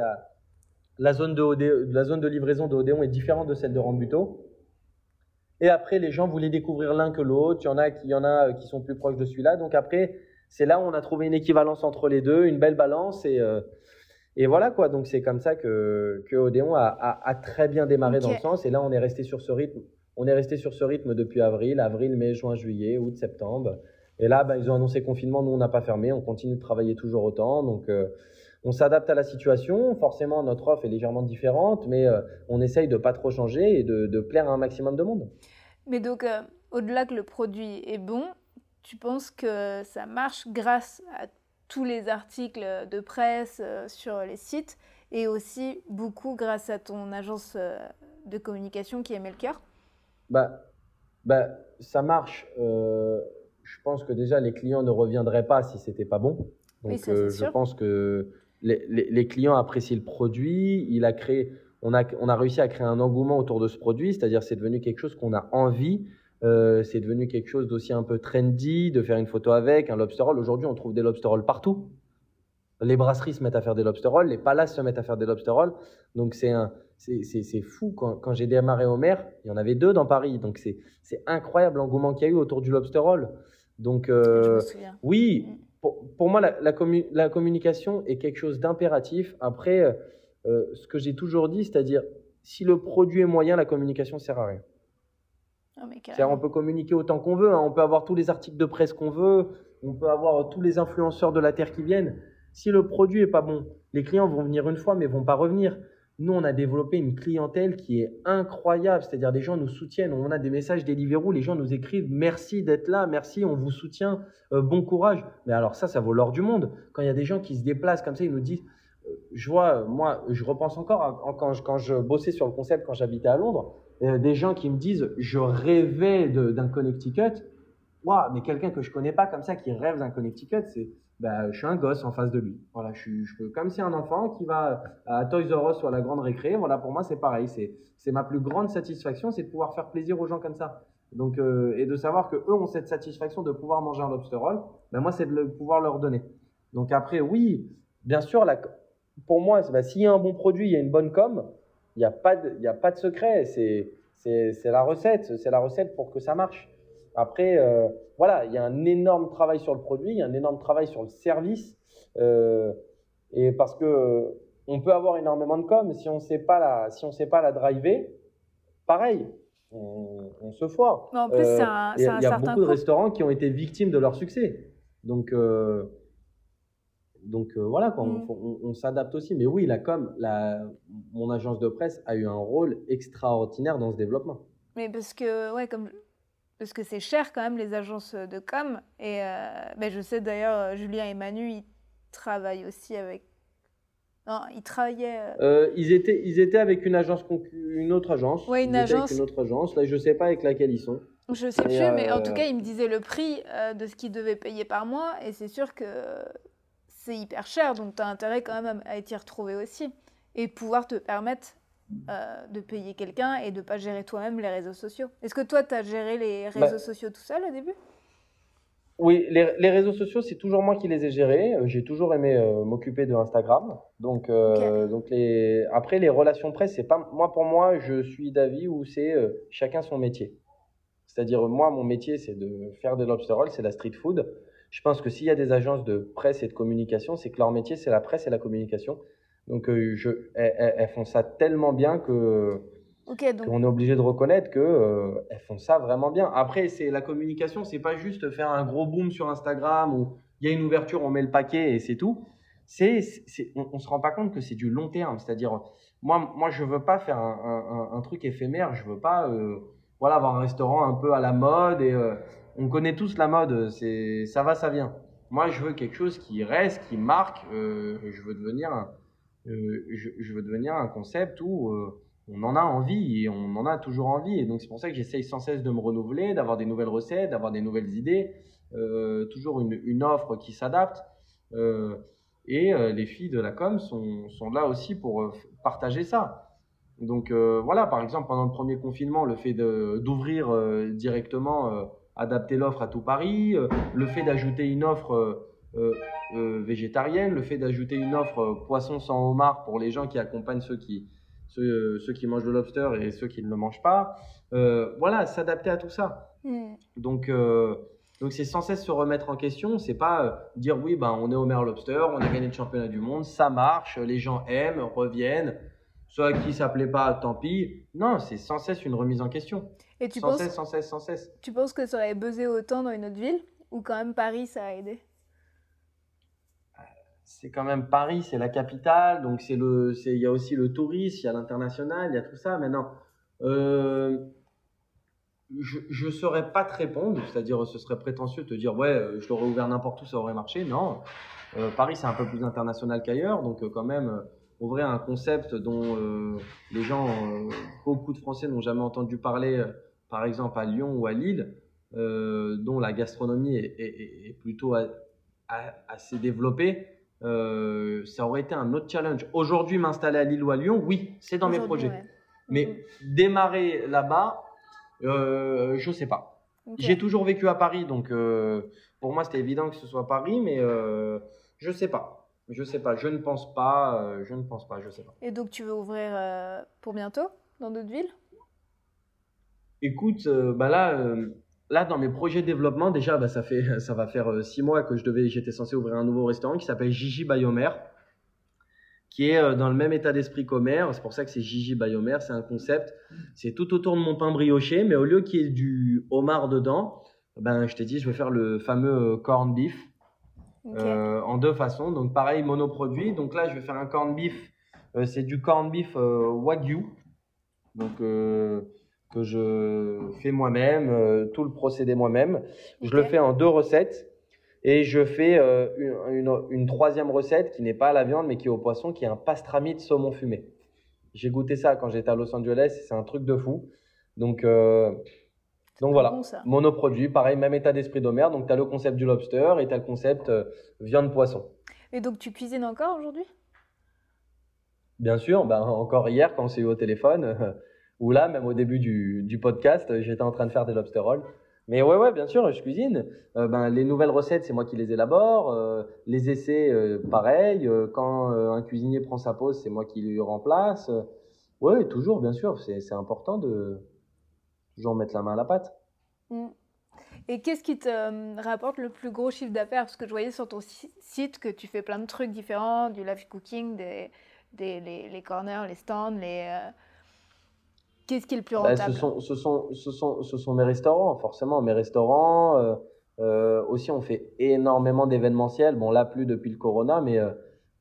la, zone de la zone de livraison de Odéon est différente de celle de Rambuteau. Et après, les gens voulaient découvrir l'un que l'autre. Il y en a qui, y en a euh, qui sont plus proches de celui-là. Donc après, c'est là où on a trouvé une équivalence entre les deux, une belle balance. Et, euh, et voilà quoi. Donc c'est comme ça que, que Odéon a, a, très bien démarré dans le sens. Et là, on est resté sur ce rythme. On est resté sur ce rythme depuis avril, avril, mai, juin, juillet, août, septembre. Et là, bah, ils ont annoncé confinement. Nous, on n'a pas fermé. On continue de travailler toujours autant. Donc euh, on s'adapte à la situation. Forcément, notre offre est légèrement différente, mais euh, on essaye de pas trop changer et de, plaire à un maximum de monde. Mais donc, euh, au-delà que le produit est bon, tu penses que ça marche grâce à tous les articles de presse sur les sites et aussi beaucoup grâce à ton agence de communication qui est Melker bah, bah, ça marche. je pense que déjà les clients ne reviendraient pas si c'était pas bon. Donc je pense que les, clients apprécient le produit. Il a créé, on a, on a réussi à créer un engouement autour de ce produit, c'est-à-dire c'est devenu quelque chose qu'on a envie. Euh, c'est devenu quelque chose d'aussi un peu trendy, de faire une photo avec, un lobster roll. Aujourd'hui, on trouve des lobster rolls partout. Les brasseries se mettent à faire des lobster rolls, les palaces se mettent à faire des lobster rolls. Donc c'est un, c'est fou. Quand, quand j'ai démarré au maire, il y en avait deux dans Paris. Donc c'est incroyable l'engouement qu'il y a eu autour du lobster roll. Donc euh, oui, mm pour, moi, la, la, communication est quelque chose d'impératif. Après, euh, euh, ce que j'ai toujours dit, c'est-à-dire, si le produit est moyen, la communication sert à rien. Oh, on peut communiquer autant qu'on veut, hein. on peut avoir tous les articles de presse qu'on veut, on peut avoir tous les influenceurs de la Terre qui viennent. Si le produit est pas bon, les clients vont venir une fois mais vont pas revenir. Nous, on a développé une clientèle qui est incroyable, c'est-à-dire des gens nous soutiennent. On a des messages Deliveroo, les gens nous écrivent merci d'être là, merci, on vous soutient, euh, bon courage. Mais alors ça, ça vaut l'or du monde. Quand il y a des gens qui se déplacent comme ça, ils nous disent, euh, je vois, moi, je repense encore quand, je, quand, je, bossais sur le concept, quand j'habitais à Londres, euh, des gens qui me disent, je rêvais d'un Connecticut. Waouh, mais quelqu'un que je connais pas comme ça qui rêve d'un Connecticut, c'est bah, je suis un gosse en face de lui. Voilà, je suis, je, comme si un enfant qui va à Toys R Us ou à la grande récré. Voilà, pour moi, c'est pareil. C'est, c'est ma plus grande satisfaction, c'est de pouvoir faire plaisir aux gens comme ça. Donc, euh, et de savoir que eux ont cette satisfaction de pouvoir manger un lobster roll. Ben moi, c'est de le, pouvoir leur donner. Donc après, oui, bien sûr, pour moi, bah, s'il y a un bon produit, il y a une bonne com. Il n'y a pas de, il y a pas de secret. C'est, c'est, c'est la recette. C'est la recette pour que ça marche. Après, euh, voilà, il y a un énorme travail sur le produit, il y a un énorme travail sur le service. Euh, et parce que euh, on peut avoir énormément de com, si on ne sait pas la, si on sait pas la driver, pareil, on, se foire. en plus, c'est un, Il y a, beaucoup de restaurants qui ont été victimes de leur succès. Donc, donc voilà, quoi, on, mm. on s'adapte aussi. Mais oui, la com, la, mon agence de presse a eu un rôle extraordinaire dans ce développement. Mais parce que, ouais, comme parce que c'est cher quand même les agences de com. Et euh, ben, je sais d'ailleurs, Julien et Manu, ils travaillent aussi avec. Non, ils travaillaient. Euh, euh, ils, étaient, ils étaient avec une agence, une autre agence. Oui, une agence. une autre agence. Là, je sais pas avec laquelle ils sont. Je sais plus, mais en tout cas, ils me disaient le prix de ce qu'ils devaient payer par mois. Et c'est sûr que c'est hyper cher. Donc, tu as intérêt quand même à t'y retrouver aussi. Et pouvoir te permettre euh, de payer quelqu'un et de ne pas gérer toi-même les réseaux sociaux. Est-ce que toi, tu as géré les bah réseaux sociaux tout seul au début? Oui, les, réseaux sociaux, c'est toujours moi qui les ai gérés. Euh, j'ai toujours aimé euh, m'occuper de Instagram. Donc, donc les... après, les relations presse, c'est pas moi pour moi, je suis d'avis où c'est chacun son métier. C'est-à-dire, moi, mon métier, c'est de faire des lobster rolls, c'est la street food. Je pense que s'il y a des agences de presse et de communication, c'est que leur métier, c'est la presse et la communication. Donc, euh, je, elles, font ça tellement bien que on est obligé de reconnaître que euh, elles font ça vraiment bien. Après, c'est la communication, c'est pas juste faire un gros boom sur Instagram où il y a une ouverture, on met le paquet et c'est tout. C'est, on, ne se rend pas compte que c'est du long terme. C'est-à-dire, moi, moi, je veux pas faire un, un, truc éphémère. Je veux pas, euh, voilà, avoir un restaurant un peu à la mode et euh, on connaît tous la mode. C'est, ça va, ça vient. Moi, je veux quelque chose qui reste, qui marque. je veux devenir, je, je, veux devenir un concept où on en a envie et on en a toujours envie. Et donc, c'est pour ça que j'essaye sans cesse de me renouveler, d'avoir des nouvelles recettes, d'avoir des nouvelles idées, euh, toujours une, offre qui s'adapte. Euh, et euh, les filles de la com sont là aussi pour partager ça. Donc voilà, par exemple, pendant le premier confinement, le fait d'ouvrir directement, adapter l'offre à tout Paris, le fait d'ajouter une offre végétarienne, le fait d'ajouter une offre poisson sans homard pour les gens qui accompagnent ceux qui, ceux, ceux, qui mangent le lobster et ceux qui ne le mangent pas. Euh, voilà, s'adapter à tout ça. Hmm. Donc, euh, donc c'est sans cesse se remettre en question. C'est pas euh, dire oui, ben, on est au meilleur lobster, on a gagné le championnat du monde, ça marche, les gens aiment, reviennent. Soit qui ça plaît pas, tant pis. Non, c'est sans cesse une remise en question. Et tu sans cesse, sans cesse, sans cesse. Tu penses que ça aurait buzzé autant dans une autre ville ou quand même Paris ça a aidé? C'est quand même Paris, c'est la capitale, donc c'est le, il y a aussi le tourisme, il y a l'international, il y a tout ça. Maintenant, euh, je ne saurais pas te répondre, c'est-à-dire ce serait prétentieux de te dire ouais, euh, je l'aurais ouvert n'importe où, ça aurait marché. Non, euh, Paris c'est un peu plus international qu'ailleurs, donc quand même ouvrir un concept dont les gens, beaucoup de Français n'ont jamais entendu parler, par exemple à Lyon ou à Lille, dont la gastronomie est, plutôt assez développée. Euh, ça aurait été un autre challenge. Aujourd'hui, m'installer à Lille ou à Lyon, oui, c'est dans mes projets. Mais démarrer là-bas, euh, je sais pas. J'ai toujours vécu à Paris, donc euh, pour moi c'était évident que ce soit Paris, mais je sais pas. Je sais pas. Je ne pense pas. je ne pense pas. Je sais pas. Et donc tu veux ouvrir pour bientôt dans d'autres villes? Écoute, bah là là, dans mes projets de développement, déjà, bah, ça, fait, ça va faire euh, six mois que je devais, j'étais censé ouvrir un nouveau restaurant qui s'appelle Gigi Biomer, qui est euh, dans le même état d'esprit qu'Omer. C'est pour ça que c'est Gigi Biomer. C'est un concept. C'est tout autour de mon pain brioché, mais au lieu qu'il y ait du homard dedans, ben, je t'ai dit, je vais faire le fameux euh, corn beef en deux façons. Donc, pareil, monoproduit. Donc là, je vais faire un corn beef. c'est du corn beef wagyu. Donc, que je fais moi-même, euh, tout le procédé moi-même. Je le fais en deux recettes et je fais euh, une, une, troisième recette qui n'est pas à la viande mais qui est au poisson, qui est un pastrami de saumon fumé. J'ai goûté ça quand j'étais à Los Angeles, c'est un truc de fou. Donc, euh, donc voilà, monoproduit, pareil, même état d'esprit d'Homer. Donc tu as le concept du lobster et tu as le concept viande-poisson. Et donc tu cuisines encore aujourd'hui? Bien sûr, ben, encore hier quand on s'est eu au téléphone, ou là, même au début du, podcast, j'étais en train de faire des lobster rolls. Mais ouais, ouais, bien sûr, je cuisine. Euh, ben, les nouvelles recettes, c'est moi qui les élabore. Euh, les essais, euh, pareil. Euh, quand un cuisinier prend sa pause, c'est moi qui lui remplace. ouais, toujours, bien sûr. C'est important de toujours mettre la main à la pâte. Mm. Et qu'est-ce qui te rapporte le plus gros chiffre d'affaires? Parce que je voyais sur ton site que tu fais plein de trucs différents, du live cooking, des, les, corners, les stands, les Qu'est-ce qui est le plus bah, rentable? ce, sont, ce, sont, ce, sont, ce sont mes restaurants, forcément. Mes restaurants. Euh, euh, aussi, on fait énormément d'événementiels. Bon, là, plus depuis le corona, mais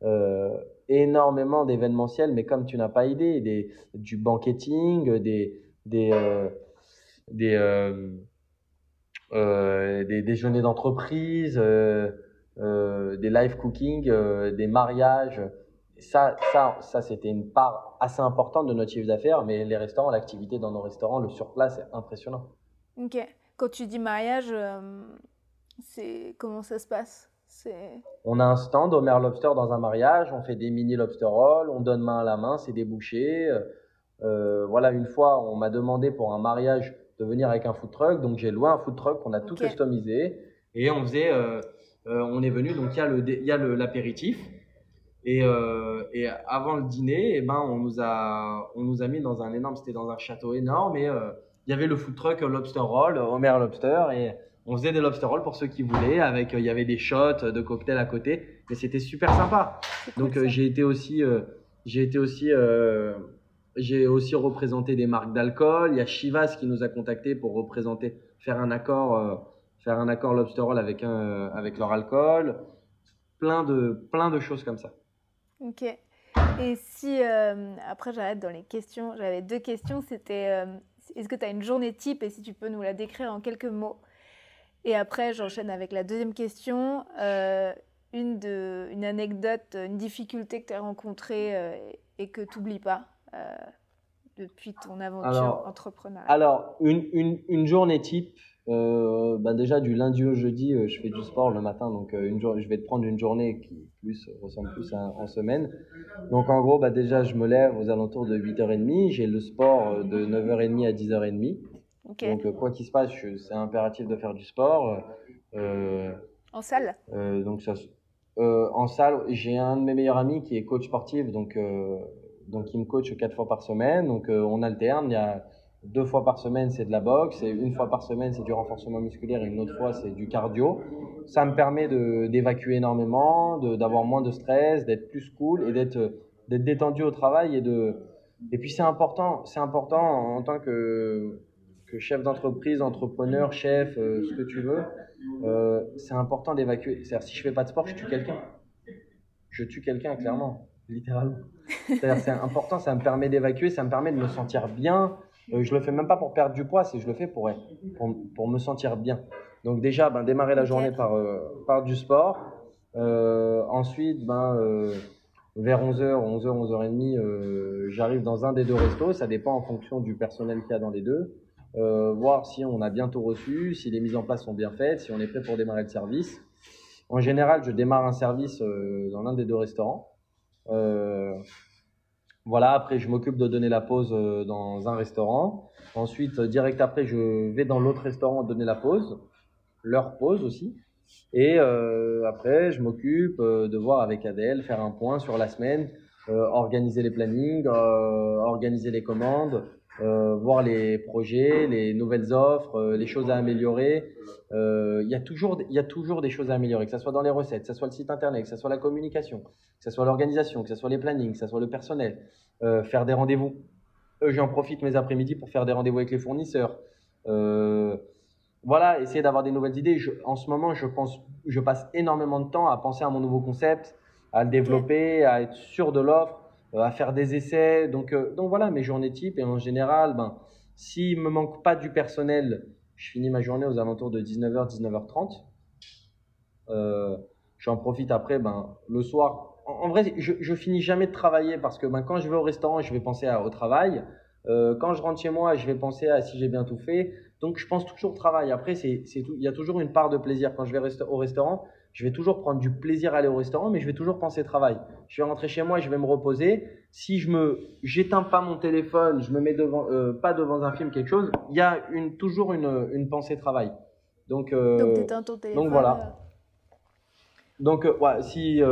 euh, énormément d'événementiels. Mais comme tu n'as pas idée, des, du banqueting, des, des, des, des déjeuners d'entreprise, des live cooking, des mariages ça, ça, ça c'était une part assez importante de notre chiffre d'affaires, mais les restaurants, l'activité dans nos restaurants, le surplace, c'est impressionnant. Ok. Quand tu dis mariage, euh, c'est comment ça se passe? On a un stand au Mer Lobster dans un mariage, on fait des mini lobster rolls, on donne main à la main, c'est des bouchées. Euh, euh, voilà, une fois, on m'a demandé pour un mariage de venir avec un food truck, donc j'ai loué un food truck qu'on a tout customisé et on faisait, on est venu, donc il y a l'apéritif et, euh, et, avant le dîner, eh ben, on, nous a, on nous a mis dans un énorme, c'était dans un château énorme, et euh, il y avait le food truck Lobster Roll, Homer Lobster, et on faisait des lobster rolls pour ceux qui voulaient, avec il y avait des shots de cocktails à côté, mais c'était super sympa. Donc j'ai été aussi, j'ai été aussi j'ai aussi représenté des marques d'alcool. Il y a Chivas qui nous a contacté pour représenter, faire un accord, euh, faire un accord Lobster Roll avec, un, euh, avec leur alcool. Plein de, plein de choses comme ça. Ok. Et si, euh, après j'arrête dans les questions, j'avais deux questions. C'était est-ce que tu as une journée type et si tu peux nous la décrire en quelques mots? Et après j'enchaîne avec la deuxième question. une, de, une anecdote, une difficulté que tu as rencontrée et que tu n'oublies pas euh, depuis ton aventure entrepreneuriale Alors, une, une, une, journée type, euh, bah déjà du lundi au jeudi, euh, je fais du sport le matin, donc une je vais te prendre une journée qui plus, ressemble plus à, en semaine. Donc en gros, bah déjà je me lève aux alentours de 8h30, j'ai le sport de 9h30 à 10h30. Donc quoi qu'il se passe, c'est impératif de faire du sport. en salle? Donc ça, en salle, j'ai un de mes meilleurs amis qui est coach sportif, donc donc il me coach quatre fois par semaine. Donc euh, on alterne. Il y a deux fois par semaine c'est de la boxe et une fois par semaine c'est du renforcement musculaire et une autre fois c'est du cardio. Ça me permet d'évacuer énormément, d'avoir moins de stress, d'être plus cool et d'être détendu au travail et de et puis c'est important, c'est important en tant que que chef d'entreprise, entrepreneur, chef, euh, ce que tu veux, euh, c'est important d'évacuer. C'est-à-dire si je fais pas de sport, je tue quelqu'un. Je tue quelqu'un clairement littéralement. C'est important, ça me permet d'évacuer, ça me permet de me sentir bien. Euh, je le fais même pas pour perdre du poids, c'est je le fais pour, pour, pour, me sentir bien. Donc déjà, ben, démarrer la journée par, euh, par du sport. Euh, ensuite, ben, euh, vers 11h, 11h, 11h30, j'arrive dans un des deux restos. Ça dépend en fonction du personnel qu'il y a dans les deux. voir si on a bientôt reçu, si les mises en place sont bien faites, si on est prêt pour démarrer le service. En général, je démarre un service dans l'un des deux restaurants. Euh, voilà, après, je m'occupe de donner la pause euh, dans un restaurant. Ensuite, euh, direct après, je vais dans l'autre restaurant donner la pause, leur pause aussi. Et après, je m'occupe de voir avec Adèle, faire un point sur la semaine, organiser les plannings, organiser les commandes, euh, voir les projets, les nouvelles offres, euh, les choses à améliorer. Euh, il y, a toujours, y a toujours des choses à améliorer, que ce soit dans les recettes, que ce soit le site internet, que ce soit la communication, que ce soit l'organisation, que ce soit les plannings, que ce soit le personnel, faire des rendez-vous. J'en profite mes après-midi pour faire des rendez-vous avec les fournisseurs. voilà, essayer d'avoir des nouvelles idées. en ce moment, je, pense, je passe énormément de temps à penser à mon nouveau concept, à le développer, à être sûr de l'offre. Euh, à faire des essais. Donc, euh, donc voilà mes journées types. Et en général, ben, s'il me manque pas du personnel, je finis ma journée aux alentours de 19h, 19h30. Euh, J'en profite après, ben, le soir. En, vrai, je, je finis jamais de travailler parce que ben, quand je vais au restaurant, je vais penser au travail. Euh, quand je rentre chez moi, je vais penser à si j'ai bien tout fait. Donc, je pense toujours au travail. Après, c'est. Il y a toujours une part de plaisir quand je vais au restaurant je vais toujours prendre du plaisir à aller au restaurant, mais je vais toujours penser travail. Je vais rentrer chez moi, je vais me reposer. Si je me, j'éteins pas mon téléphone, je me mets devant, euh, pas devant un film, quelque chose, il y a une, toujours une, une pensée travail. Donc, euh, donc, ton téléphone, donc voilà. Euh. Donc, ouais, si,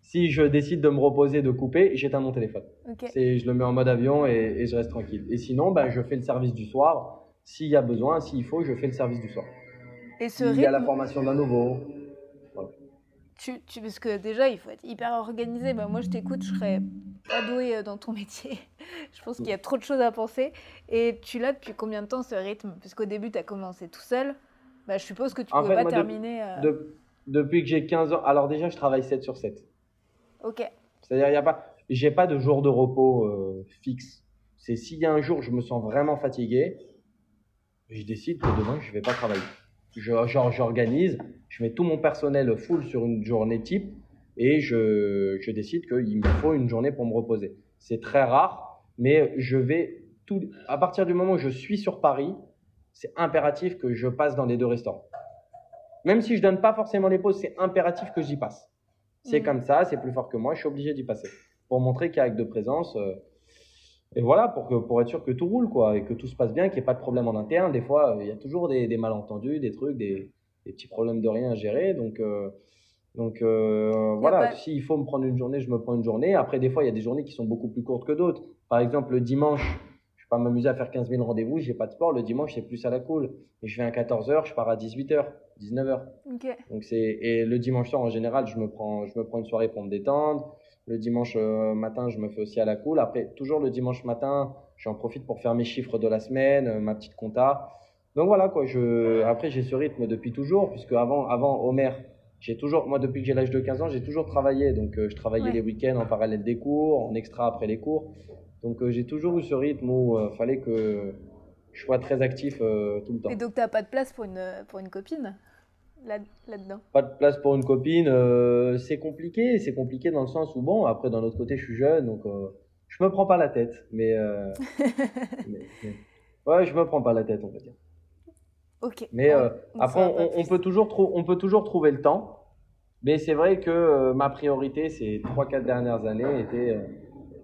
si je décide de me reposer, de couper, j'éteins mon téléphone. C'est, je le mets en mode avion et, et, je reste tranquille. Et sinon, ben, je fais le service du soir. S'il y a besoin, s'il faut, je fais le service du soir. Et ce Il y a la formation d'un nouveau. Tu, tu, parce que déjà, il faut être hyper organisé. Bah, moi, je t'écoute, je serais pas douée euh, dans ton métier. je pense qu'il y a trop de choses à penser. Et tu l'as depuis combien de temps ce rythme? Parce qu'au début, tu as commencé tout seul. Bah, je suppose que tu ne pouvais pas terminer. Euh, depuis que j'ai 15 ans. Alors, déjà, je travaille 7 sur 7. Ok. C'est-à-dire, il y a pas. J'ai pas de jour de repos euh, fixe. C'est s'il y a un jour, je me sens vraiment fatigué, je décide que demain, je vais pas travailler. J'organise, je mets tout mon personnel full sur une journée type et je, je décide qu'il me faut une journée pour me reposer. C'est très rare, mais je vais tout, à partir du moment où je suis sur Paris, c'est impératif que je passe dans les deux restaurants. Même si je donne pas forcément les pauses, c'est impératif que j'y passe. C'est mmh. comme ça, c'est plus fort que moi, je suis obligé d'y passer. Pour montrer qu'avec de présence, euh, et voilà, pour, que, pour être sûr que tout roule, quoi, et que tout se passe bien, qu'il n'y ait pas de problème en interne. Des fois, il y a toujours des, des malentendus, des trucs, des, des, petits problèmes de rien à gérer. Donc, euh, donc euh, voilà, s'il faut me prendre une journée, je me prends une journée. Après, des fois, il y a des journées qui sont beaucoup plus courtes que d'autres. Par exemple, le dimanche, je pas m'amuser à faire 15 000 rendez-vous, j'ai pas de sport. Le dimanche, c'est plus à la cool. Et je fais un 14h, je pars à 18h, 19h. Donc c'est et le dimanche soir en général, je me prends je me prends une soirée pour me détendre. Le dimanche euh, matin, je me fais aussi à la cool. Après, toujours le dimanche matin, j'en profite pour faire mes chiffres de la semaine, ma petite compta. Donc voilà quoi. Je après j'ai ce rythme depuis toujours, puisque avant avant Homer, j'ai toujours moi depuis que j'ai l'âge de 15 ans, j'ai toujours travaillé. Donc euh, je travaillais les week-ends en parallèle des cours, en extra après les cours. Donc j'ai toujours eu ce rythme où il fallait que je sois très actif tout le temps. Et donc tu n'as pas de place pour une pour une copine là-dedans? Pas de place pour une copine, euh, c'est compliqué. C'est compliqué dans le sens où, bon, après, d'un autre côté, je suis jeune, donc euh, je me prends pas la tête. Mais, euh, ouais, je me prends pas la tête, on va dire. Mais après, on, peut toujours on peut toujours trouver le temps. Mais c'est vrai que ma priorité ces 3-4 dernières années était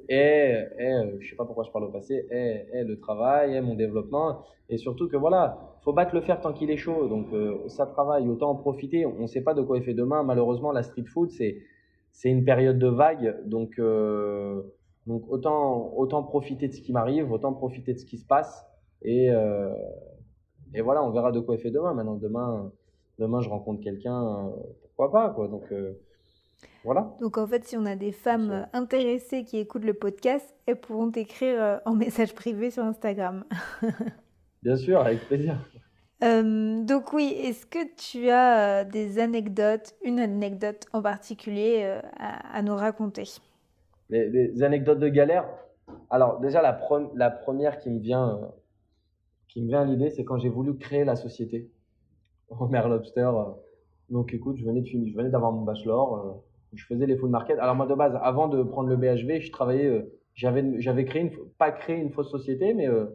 et, et euh, je sais pas pourquoi je parle au passé, et, le travail, et mon développement, et surtout que voilà, faut battre le fer tant qu'il est chaud. Donc euh, ça travaille, autant en profiter. On ne sait pas de quoi il fait demain. Malheureusement, la street food c'est c'est une période de vague, donc euh, donc autant autant profiter de ce qui m'arrive, autant profiter de ce qui se passe, et euh, et voilà, on verra de quoi il fait demain. Maintenant, demain demain je rencontre quelqu'un, pourquoi pas quoi. Donc voilà. Donc en fait, si on a des femmes intéressées qui écoutent le podcast, elles pourront t'écrire euh, en message privé sur Instagram. Bien sûr, avec plaisir. Euh, donc oui, est-ce que tu as euh, des anecdotes, une anecdote en particulier à, nous raconter? Des, anecdotes de galère? Alors déjà, la, la, première qui me vient, qui me vient à l'idée, c'est quand j'ai voulu créer la société. Homer Lobster. donc écoute, je venais de finir, je venais d'avoir mon bachelor je faisais les full market. Alors moi de base, avant de prendre le BHV, je travaillais, euh, j'avais, j'avais créé une, pas créé une fausse société, mais euh,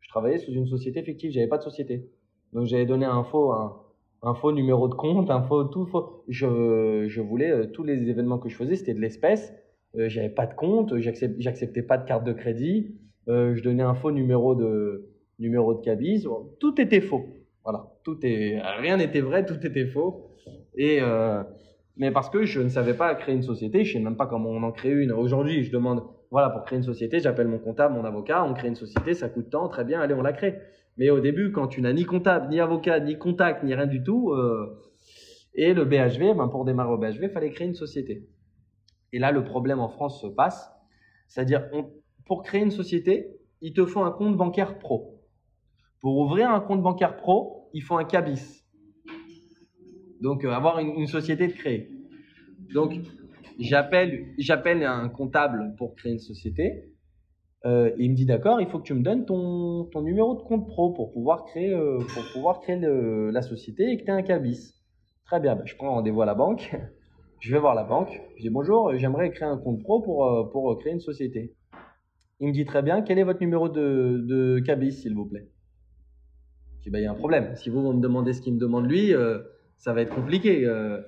je travaillais sous une société fictive. J'avais pas de société, donc j'avais donné un faux, un, faux numéro de compte, un faux tout. Je, je voulais euh, tous les événements que je faisais, c'était de l'espèce. j'avais pas de compte, j'acceptais, j'acceptais pas de carte de crédit. je donnais un faux numéro de numéro de cabis. Tout était faux. Voilà, tout est, rien n'était vrai, tout était faux. Et mais parce que je ne savais pas créer une société, je ne sais même pas comment on en crée une. Aujourd'hui, je demande, voilà, pour créer une société, j'appelle mon comptable, mon avocat, on crée une société, ça coûte tant, très bien, allez, on la crée. Mais au début, quand tu n'as ni comptable, ni avocat, ni contact, ni rien du tout, euh, et le BHV, ben pour démarrer au BHV, il fallait créer une société. Et là, le problème en France se passe, c'est-à-dire, pour créer une société, il te faut un compte bancaire pro. Pour ouvrir un compte bancaire pro, il faut un cabis. Donc, euh, avoir une, société de créer. Donc, j'appelle, un comptable pour créer une société. Euh, il me dit d'accord, il faut que tu me donnes ton, ton numéro de compte pro pour pouvoir créer, euh, pour pouvoir créer la société et que tu aies un cabis. Très bien, ben, je prends rendez-vous à la banque. Je vais voir la banque. Je dis bonjour, j'aimerais créer un compte pro pour, pour créer une société. Il me dit très bien, quel est votre numéro de, de cabis, s'il vous plaît? Ben, il y a un problème. Si vous, vous me demandez ce qu'il me demande lui, ça va être compliqué. Euh.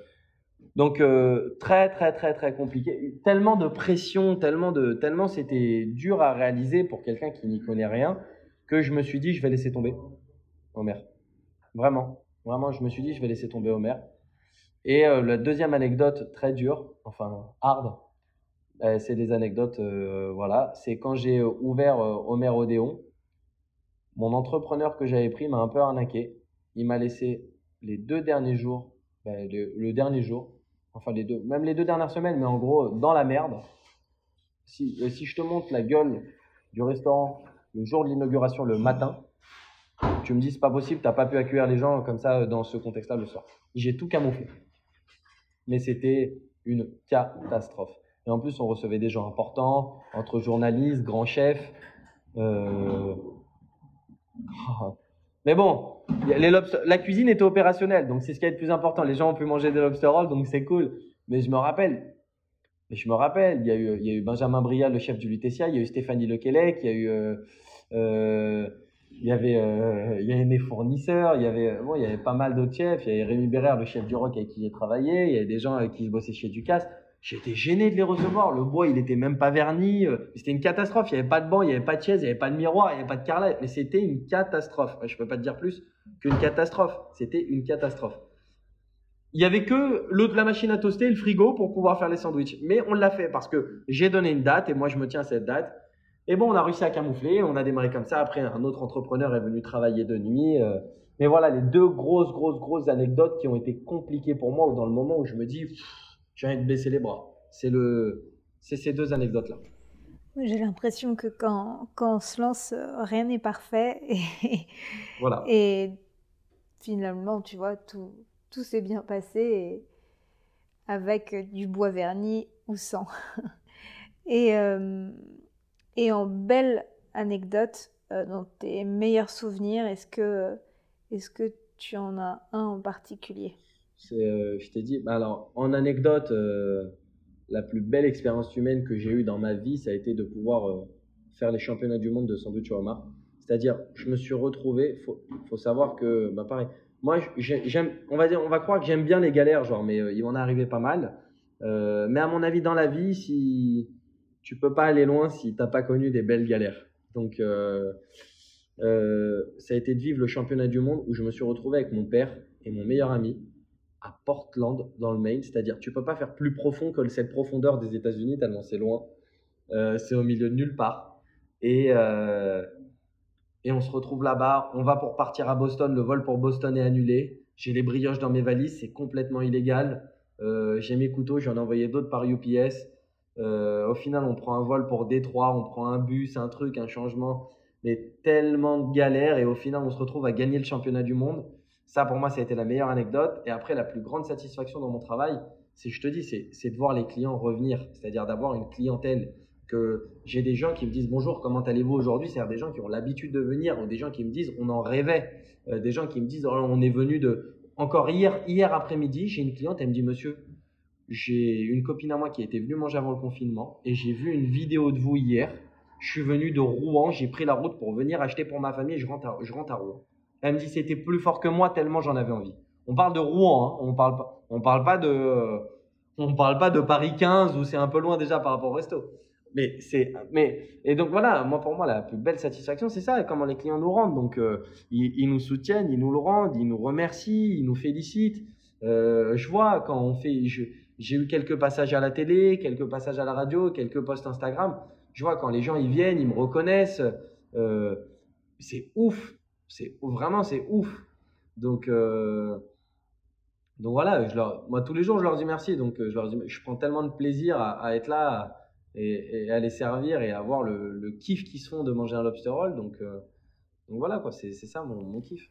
Donc euh, très très très très compliqué. Tellement de pression, tellement de tellement c'était dur à réaliser pour quelqu'un qui n'y connaît rien que je me suis dit je vais laisser tomber Homer. Vraiment, vraiment je me suis dit je vais laisser tomber Homer. Et euh, la deuxième anecdote très dure, enfin hard, c'est des anecdotes voilà, c'est quand j'ai ouvert Homer Odéon, mon entrepreneur que j'avais pris m'a un peu arnaqué. Il m'a laissé les deux derniers jours, ben, le, dernier jour, enfin les deux, même les deux dernières semaines, mais en gros dans la merde. Si, euh, si je te montre la gueule du restaurant le jour de l'inauguration, le matin, tu me dis c'est pas possible, t'as pas pu accueillir les gens comme ça dans ce contexte-là le soir. J'ai tout camouflé. Mais c'était une catastrophe. Et en plus, on recevait des gens importants, entre journalistes, grands chefs. Euh... Mais bon, la cuisine était opérationnelle, donc c'est ce qui est le plus important. Les gens ont pu manger des lobster rolls, donc c'est cool. Mais je me rappelle, mais je me rappelle, il y a eu, il eu Benjamin Brial, le chef du Lutetia, il y a eu Stéphanie Lequelec, il y a eu, euh, euh, il y avait, euh, il y avait mes fournisseurs, il y avait, bon, il y avait pas mal d'autres chefs. Il y avait Rémi Bérère, le chef du rock avec qui j'ai travaillé. Il y avait des gens avec qui je bossais chez Ducasse. J'étais gêné de les recevoir. Le bois, il était même pas verni. Euh, c'était une catastrophe. Il n'y avait pas de banc, il n'y avait pas de chaise, il n'y avait pas de miroir, il n'y avait pas de carrelage. Mais c'était une catastrophe. Je peux pas te dire plus qu'une catastrophe. C'était une catastrophe. Il y avait que l'autre, la machine à toaster et le frigo pour pouvoir faire les sandwichs. Mais on l'a fait parce que j'ai donné une date et moi je me tiens à cette date. Et bon, on a réussi à camoufler, on a démarré comme ça. Après, un autre entrepreneur est venu travailler de nuit. Euh. mais voilà, les deux grosses, grosses, grosses anecdotes qui ont été compliquées pour moi dans le moment où je me dis, j'ai envie de baisser les bras. C'est le, c'est ces deux anecdotes-là. J'ai l'impression que quand, quand on se lance, euh, rien n'est parfait. Et, voilà. Et finalement, tu vois, tout, tout s'est bien passé avec du bois verni ou sans. et, euh, et en belle anecdote, euh, dans tes meilleurs souvenirs, est-ce que, est que tu en as un en particulier? Je t'ai dit, bah alors en anecdote, la plus belle expérience humaine que j'ai eue dans ma vie, ça a été de pouvoir euh, faire les championnats du monde de sandwich au. C'est-à-dire, je me suis retrouvé, faut, faut savoir que, bah pareil, moi, j'aime, on va dire, on va croire que j'aime bien les galères, genre, mais euh, il m'en est arrivé pas mal. Euh, mais à mon avis, dans la vie, si tu peux pas aller loin si t'as pas connu des belles galères. Donc, ça a été de vivre le championnat du monde où je me suis retrouvé avec mon père et mon meilleur ami à Portland, dans le Maine. C'est-à-dire, tu peux pas faire plus profond que cette profondeur des États-Unis, tellement c'est loin. Euh, c'est au milieu de nulle part. Et, euh, et on se retrouve là-bas. On va pour partir à Boston. Le vol pour Boston est annulé. J'ai les brioches dans mes valises. C'est complètement illégal. Euh, j'ai mes couteaux. J'en ai envoyé d'autres par UPS. au final, on prend un vol pour Détroit. On prend un bus, un truc, un changement. Mais tellement de galères. Et au final, on se retrouve à gagner le championnat du monde. Ça, pour moi, ça a été la meilleure anecdote. Et après, la plus grande satisfaction dans mon travail, c'est, je te dis, c'est de voir les clients revenir. C'est-à-dire d'avoir une clientèle que j'ai des gens qui me disent bonjour, comment allez-vous aujourd'hui? C'est-à-dire des gens qui ont l'habitude de venir ou des gens qui me disent on en rêvait. Euh, des gens qui me disent oh, on est venu de. Encore hier, hier après-midi, j'ai une cliente, elle me dit monsieur, j'ai une copine à moi qui était venue manger avant le confinement et j'ai vu une vidéo de vous hier. Je suis venu de Rouen, j'ai pris la route pour venir acheter pour ma famille et je rentre je rentre à Rouen. Elle me dit c'était plus fort que moi tellement j'en avais envie. On parle de Rouen, hein. on parle pas, on parle pas de, on parle pas de Paris 15 où c'est un peu loin déjà par rapport au resto. Mais c'est, mais et donc voilà, moi pour moi la plus belle satisfaction c'est ça, comment les clients nous rendent. Donc euh, ils, nous soutiennent, ils nous le rendent, ils nous remercient, ils nous félicitent. Euh, je vois quand on fait, j'ai eu quelques passages à la télé, quelques passages à la radio, quelques posts Instagram. Je vois quand les gens ils viennent, ils me reconnaissent. Euh, c'est ouf c'est vraiment c'est ouf. Donc euh, donc voilà, je leur, moi tous les jours je leur dis merci. Donc euh, je leur dis, je prends tellement de plaisir à, être là et, à les servir et à voir le, le kiff qu'ils font de manger un lobster roll. Donc euh, donc voilà quoi, c'est ça mon, kiff.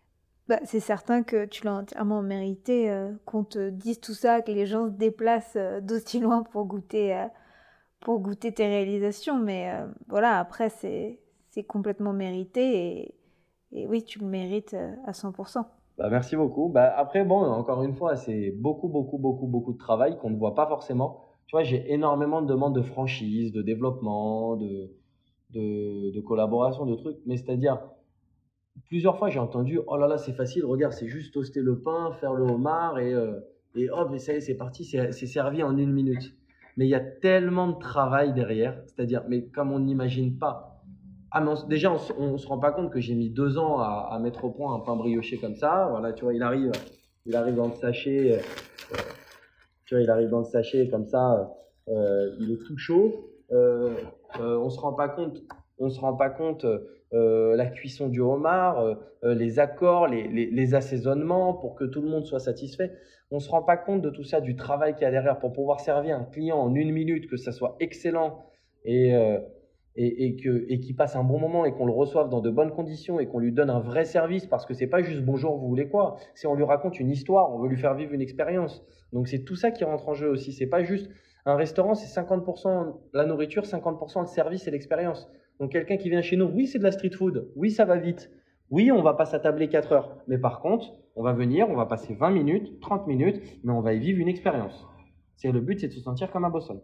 Bah, c'est certain que tu l'as entièrement mérité qu'on te dise tout ça, que les gens se déplacent d'aussi loin pour goûter, pour goûter tes réalisations. Mais voilà, après, c'est complètement mérité et oui, tu le mérites euh, à 100%. Bah, merci beaucoup. Bah, après, bon, encore une fois, c'est beaucoup, beaucoup, beaucoup, beaucoup de travail qu'on ne voit pas forcément. Tu vois, j'ai énormément de demandes de franchise, de développement, de, de, collaboration, de trucs. Mais c'est-à-dire, plusieurs fois, j'ai entendu Oh là là, c'est facile, regarde, c'est juste toaster le pain, faire le homard et, euh, et hop, et ça y est, c'est parti, c'est servi en une minute. Mais il y a tellement de travail derrière, c'est-à-dire, mais comme on n'imagine pas. Ah, déjà, on, ne se rend pas compte que j'ai mis deux ans à, mettre au point un pain brioché comme ça. Voilà, tu vois, il arrive, il arrive dans le sachet. Euh, tu vois, il arrive dans le sachet comme ça. Euh, il est tout chaud. Euh, on se rend pas compte. On se rend pas compte la cuisson du homard, les accords, les, les, assaisonnements pour que tout le monde soit satisfait. On se rend pas compte de tout ça, du travail qu'il y a derrière pour pouvoir servir un client en une minute, que ça soit excellent et et, que et qu'il passe un bon moment et qu'on le reçoive dans de bonnes conditions et qu'on lui donne un vrai service parce que c'est pas juste bonjour vous voulez quoi? C'est on lui raconte une histoire on veut lui faire vivre une expérience. Donc c'est tout ça qui rentre en jeu aussi. C'est pas juste un restaurant c'est 50% la nourriture 50% le service et l'expérience. Donc quelqu'un qui vient chez nous oui c'est de la street food oui ça va vite. Oui on va pas s'attabler 4 heures. Mais par contre on va venir on va passer 20 minutes 30 minutes mais on va y vivre une expérience. C'est le but c'est de se sentir comme à Boston.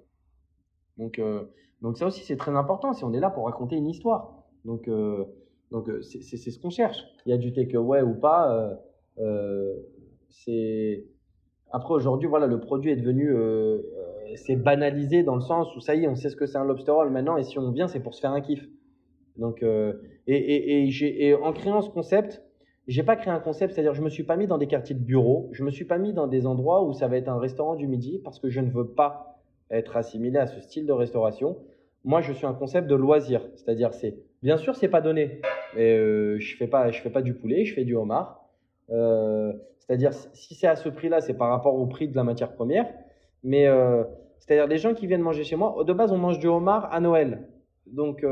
Donc euh, donc ça aussi, c'est très important si on est là pour raconter une histoire. Donc, euh, donc euh, c'est ce qu'on cherche. Il y a du takeaway ou pas. Euh, c'est après aujourd'hui, voilà, le produit est devenu, c'est banalisé dans le sens où ça y est, on sait ce que c'est un lobster roll maintenant, et si on vient, c'est pour se faire un kiff. Donc, et, et, et, en créant ce concept, j'ai pas créé un concept, c'est-à-dire je me suis pas mis dans des quartiers de bureau, je me suis pas mis dans des endroits où ça va être un restaurant du midi parce que je ne veux pas être assimilé à ce style de restauration. Moi, je suis un concept de loisir. C'est-à-dire, c'est bien sûr, c'est pas donné. Mais euh, je fais pas, je fais pas du poulet, je fais du homard. Euh, c'est-à-dire, si c'est à ce prix-là, c'est par rapport au prix de la matière première. Mais euh, c'est-à-dire, les gens qui viennent manger chez moi, de base, on mange du homard à Noël. Donc,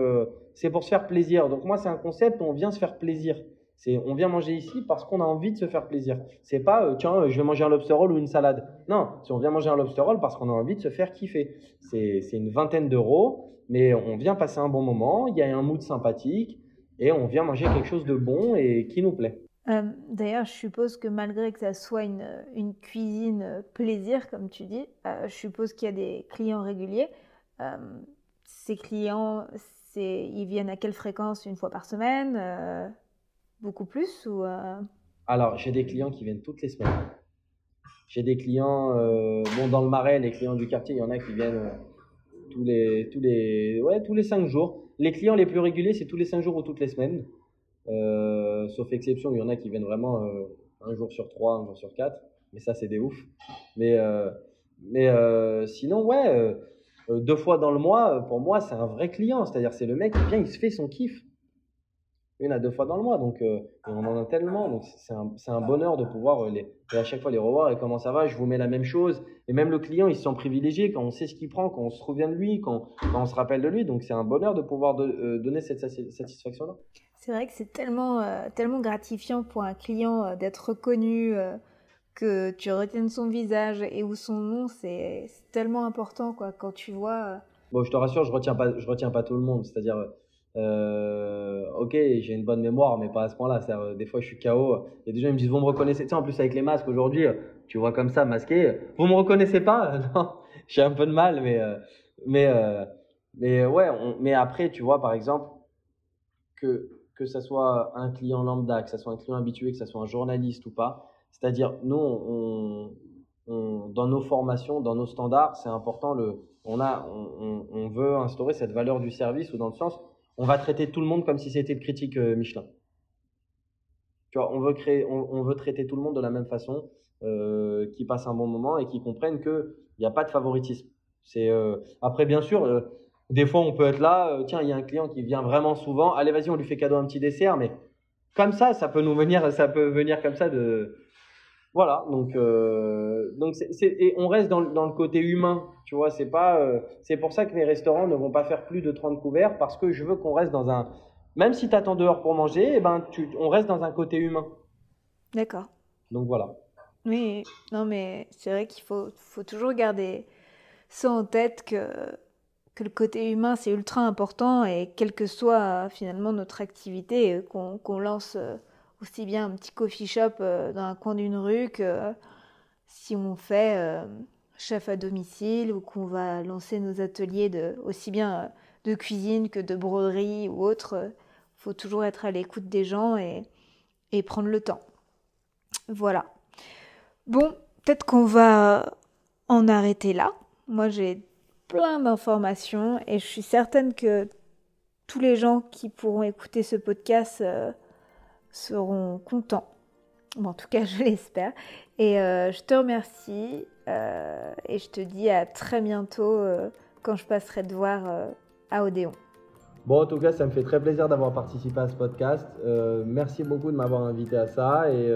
c'est pour se faire plaisir. Donc, moi, c'est un concept où on vient se faire plaisir. C'est, on vient manger ici parce qu'on a envie de se faire plaisir. C'est pas, tiens, je vais manger un lobster roll ou une salade. Non, si on vient manger un lobster roll parce qu'on a envie de se faire kiffer. C'est une vingtaine d'euros, mais on vient passer un bon moment. Il y a un mood sympathique et on vient manger quelque chose de bon et qui nous plaît. Euh, D'ailleurs, je suppose que malgré que ça soit une, une cuisine euh, plaisir, comme tu dis, euh, je suppose qu'il y a des clients réguliers. Euh, ces clients, ils viennent à quelle fréquence? Une fois par semaine Beaucoup plus ou Alors, j'ai des clients qui viennent toutes les semaines. J'ai des clients, bon, dans le marais, les clients du quartier, il y en a qui viennent tous les, tous les, ouais, tous les cinq jours. Les clients les plus réguliers, c'est tous les cinq jours ou toutes les semaines. Euh, sauf exception, il y en a qui viennent vraiment euh, un jour sur trois, un jour sur quatre. Mais ça, c'est des ouf. Mais, euh, mais sinon, ouais, deux fois dans le mois, pour moi, c'est un vrai client. C'est-à-dire, c'est le mec qui vient, il se fait son kiff. Une à deux fois dans le mois. Donc, euh, et on en a tellement. Donc, c'est un, c'est un bonheur de pouvoir euh, les, à chaque fois les revoir. Et comment ça va Je vous mets la même chose. Et même le client, il se sent privilégié quand on sait ce qu'il prend, quand on se souvient de lui, quand, quand on se rappelle de lui. Donc, c'est un bonheur de pouvoir de- euh, donner cette sati- satisfaction-là. C'est vrai que c'est tellement, euh, tellement gratifiant pour un client d'être reconnu, que tu retiennes son visage et ou son nom, c'est tellement important quoi. Quand tu vois, Bon, je te rassure, je retiens pas, je retiens pas tout le monde. C'est-à-dire, euh, ok, j'ai une bonne mémoire, mais pas à ce point-là. Euh, Des fois, je suis KO. Il y a des gens qui me disent, vous me reconnaissez. Tu sais, en plus, avec les masques aujourd'hui, euh, tu vois comme ça, masqué. Vous me reconnaissez pas? Non, j'ai un peu de mal, mais, mais, mais ouais, mais après, tu vois, par exemple, que, que ça soit un client lambda, que ça soit un client habitué, que ça soit un journaliste ou pas. C'est-à-dire, nous, on, dans nos formations, dans nos standards, c'est important. Le, on, a, on veut instaurer cette valeur du service ou dans le sens, on va traiter tout le monde comme si c'était le critique euh, Michelin. Tu vois, on veut créer, on, veut traiter tout le monde de la même façon, euh, qui passe un bon moment et qui comprennent que il n'y a pas de favoritisme. C'est euh, après, bien sûr, des fois, on peut être là. tiens, il y a un client qui vient vraiment souvent. Allez, vas-y, on lui fait cadeau un petit dessert, mais comme ça, ça peut nous venir, ça peut venir comme ça de voilà, donc, euh, donc c'est, c'est- et on reste dans, le- dans le côté humain, tu vois, c'est pas, euh, c'est pour ça que les restaurants ne vont pas faire plus de 30 couverts parce que je veux qu'on reste dans un, même si t'attends dehors pour manger, eh ben, tu, on reste dans un côté humain. d'accord. Donc voilà. Oui, non mais c'est vrai qu'il faut, faut toujours garder ça en tête que, que le côté humain c'est ultra important et quelle que soit finalement notre activité, euh, qu'on qu'on lance aussi bien un petit coffee shop euh, dans un coin d'une rue que euh, si on fait euh, chef à domicile ou qu'on va lancer nos ateliers de, aussi bien de cuisine que de broderie ou autre, euh, faut toujours être à l'écoute des gens et, prendre le temps. Voilà. Bon, peut-être qu'on va en arrêter là. Moi, j'ai plein d'informations et je suis certaine que tous les gens qui pourront écouter ce podcast seront contents. Bon, en tout cas, je l'espère. Et euh, je te remercie euh, et je te dis à très bientôt euh, quand je passerai te voir à Odéon. Bon, en tout cas, ça me fait très plaisir d'avoir participé à ce podcast. Merci beaucoup de m'avoir invité à ça et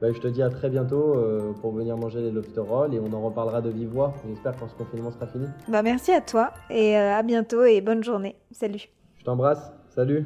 ben, je te dis à très bientôt pour venir manger les lobster rolls et on en reparlera de vive voix. J'espère quand ce confinement sera fini. Bah, merci à toi et à bientôt et bonne journée. Salut. Je t'embrasse. Salut.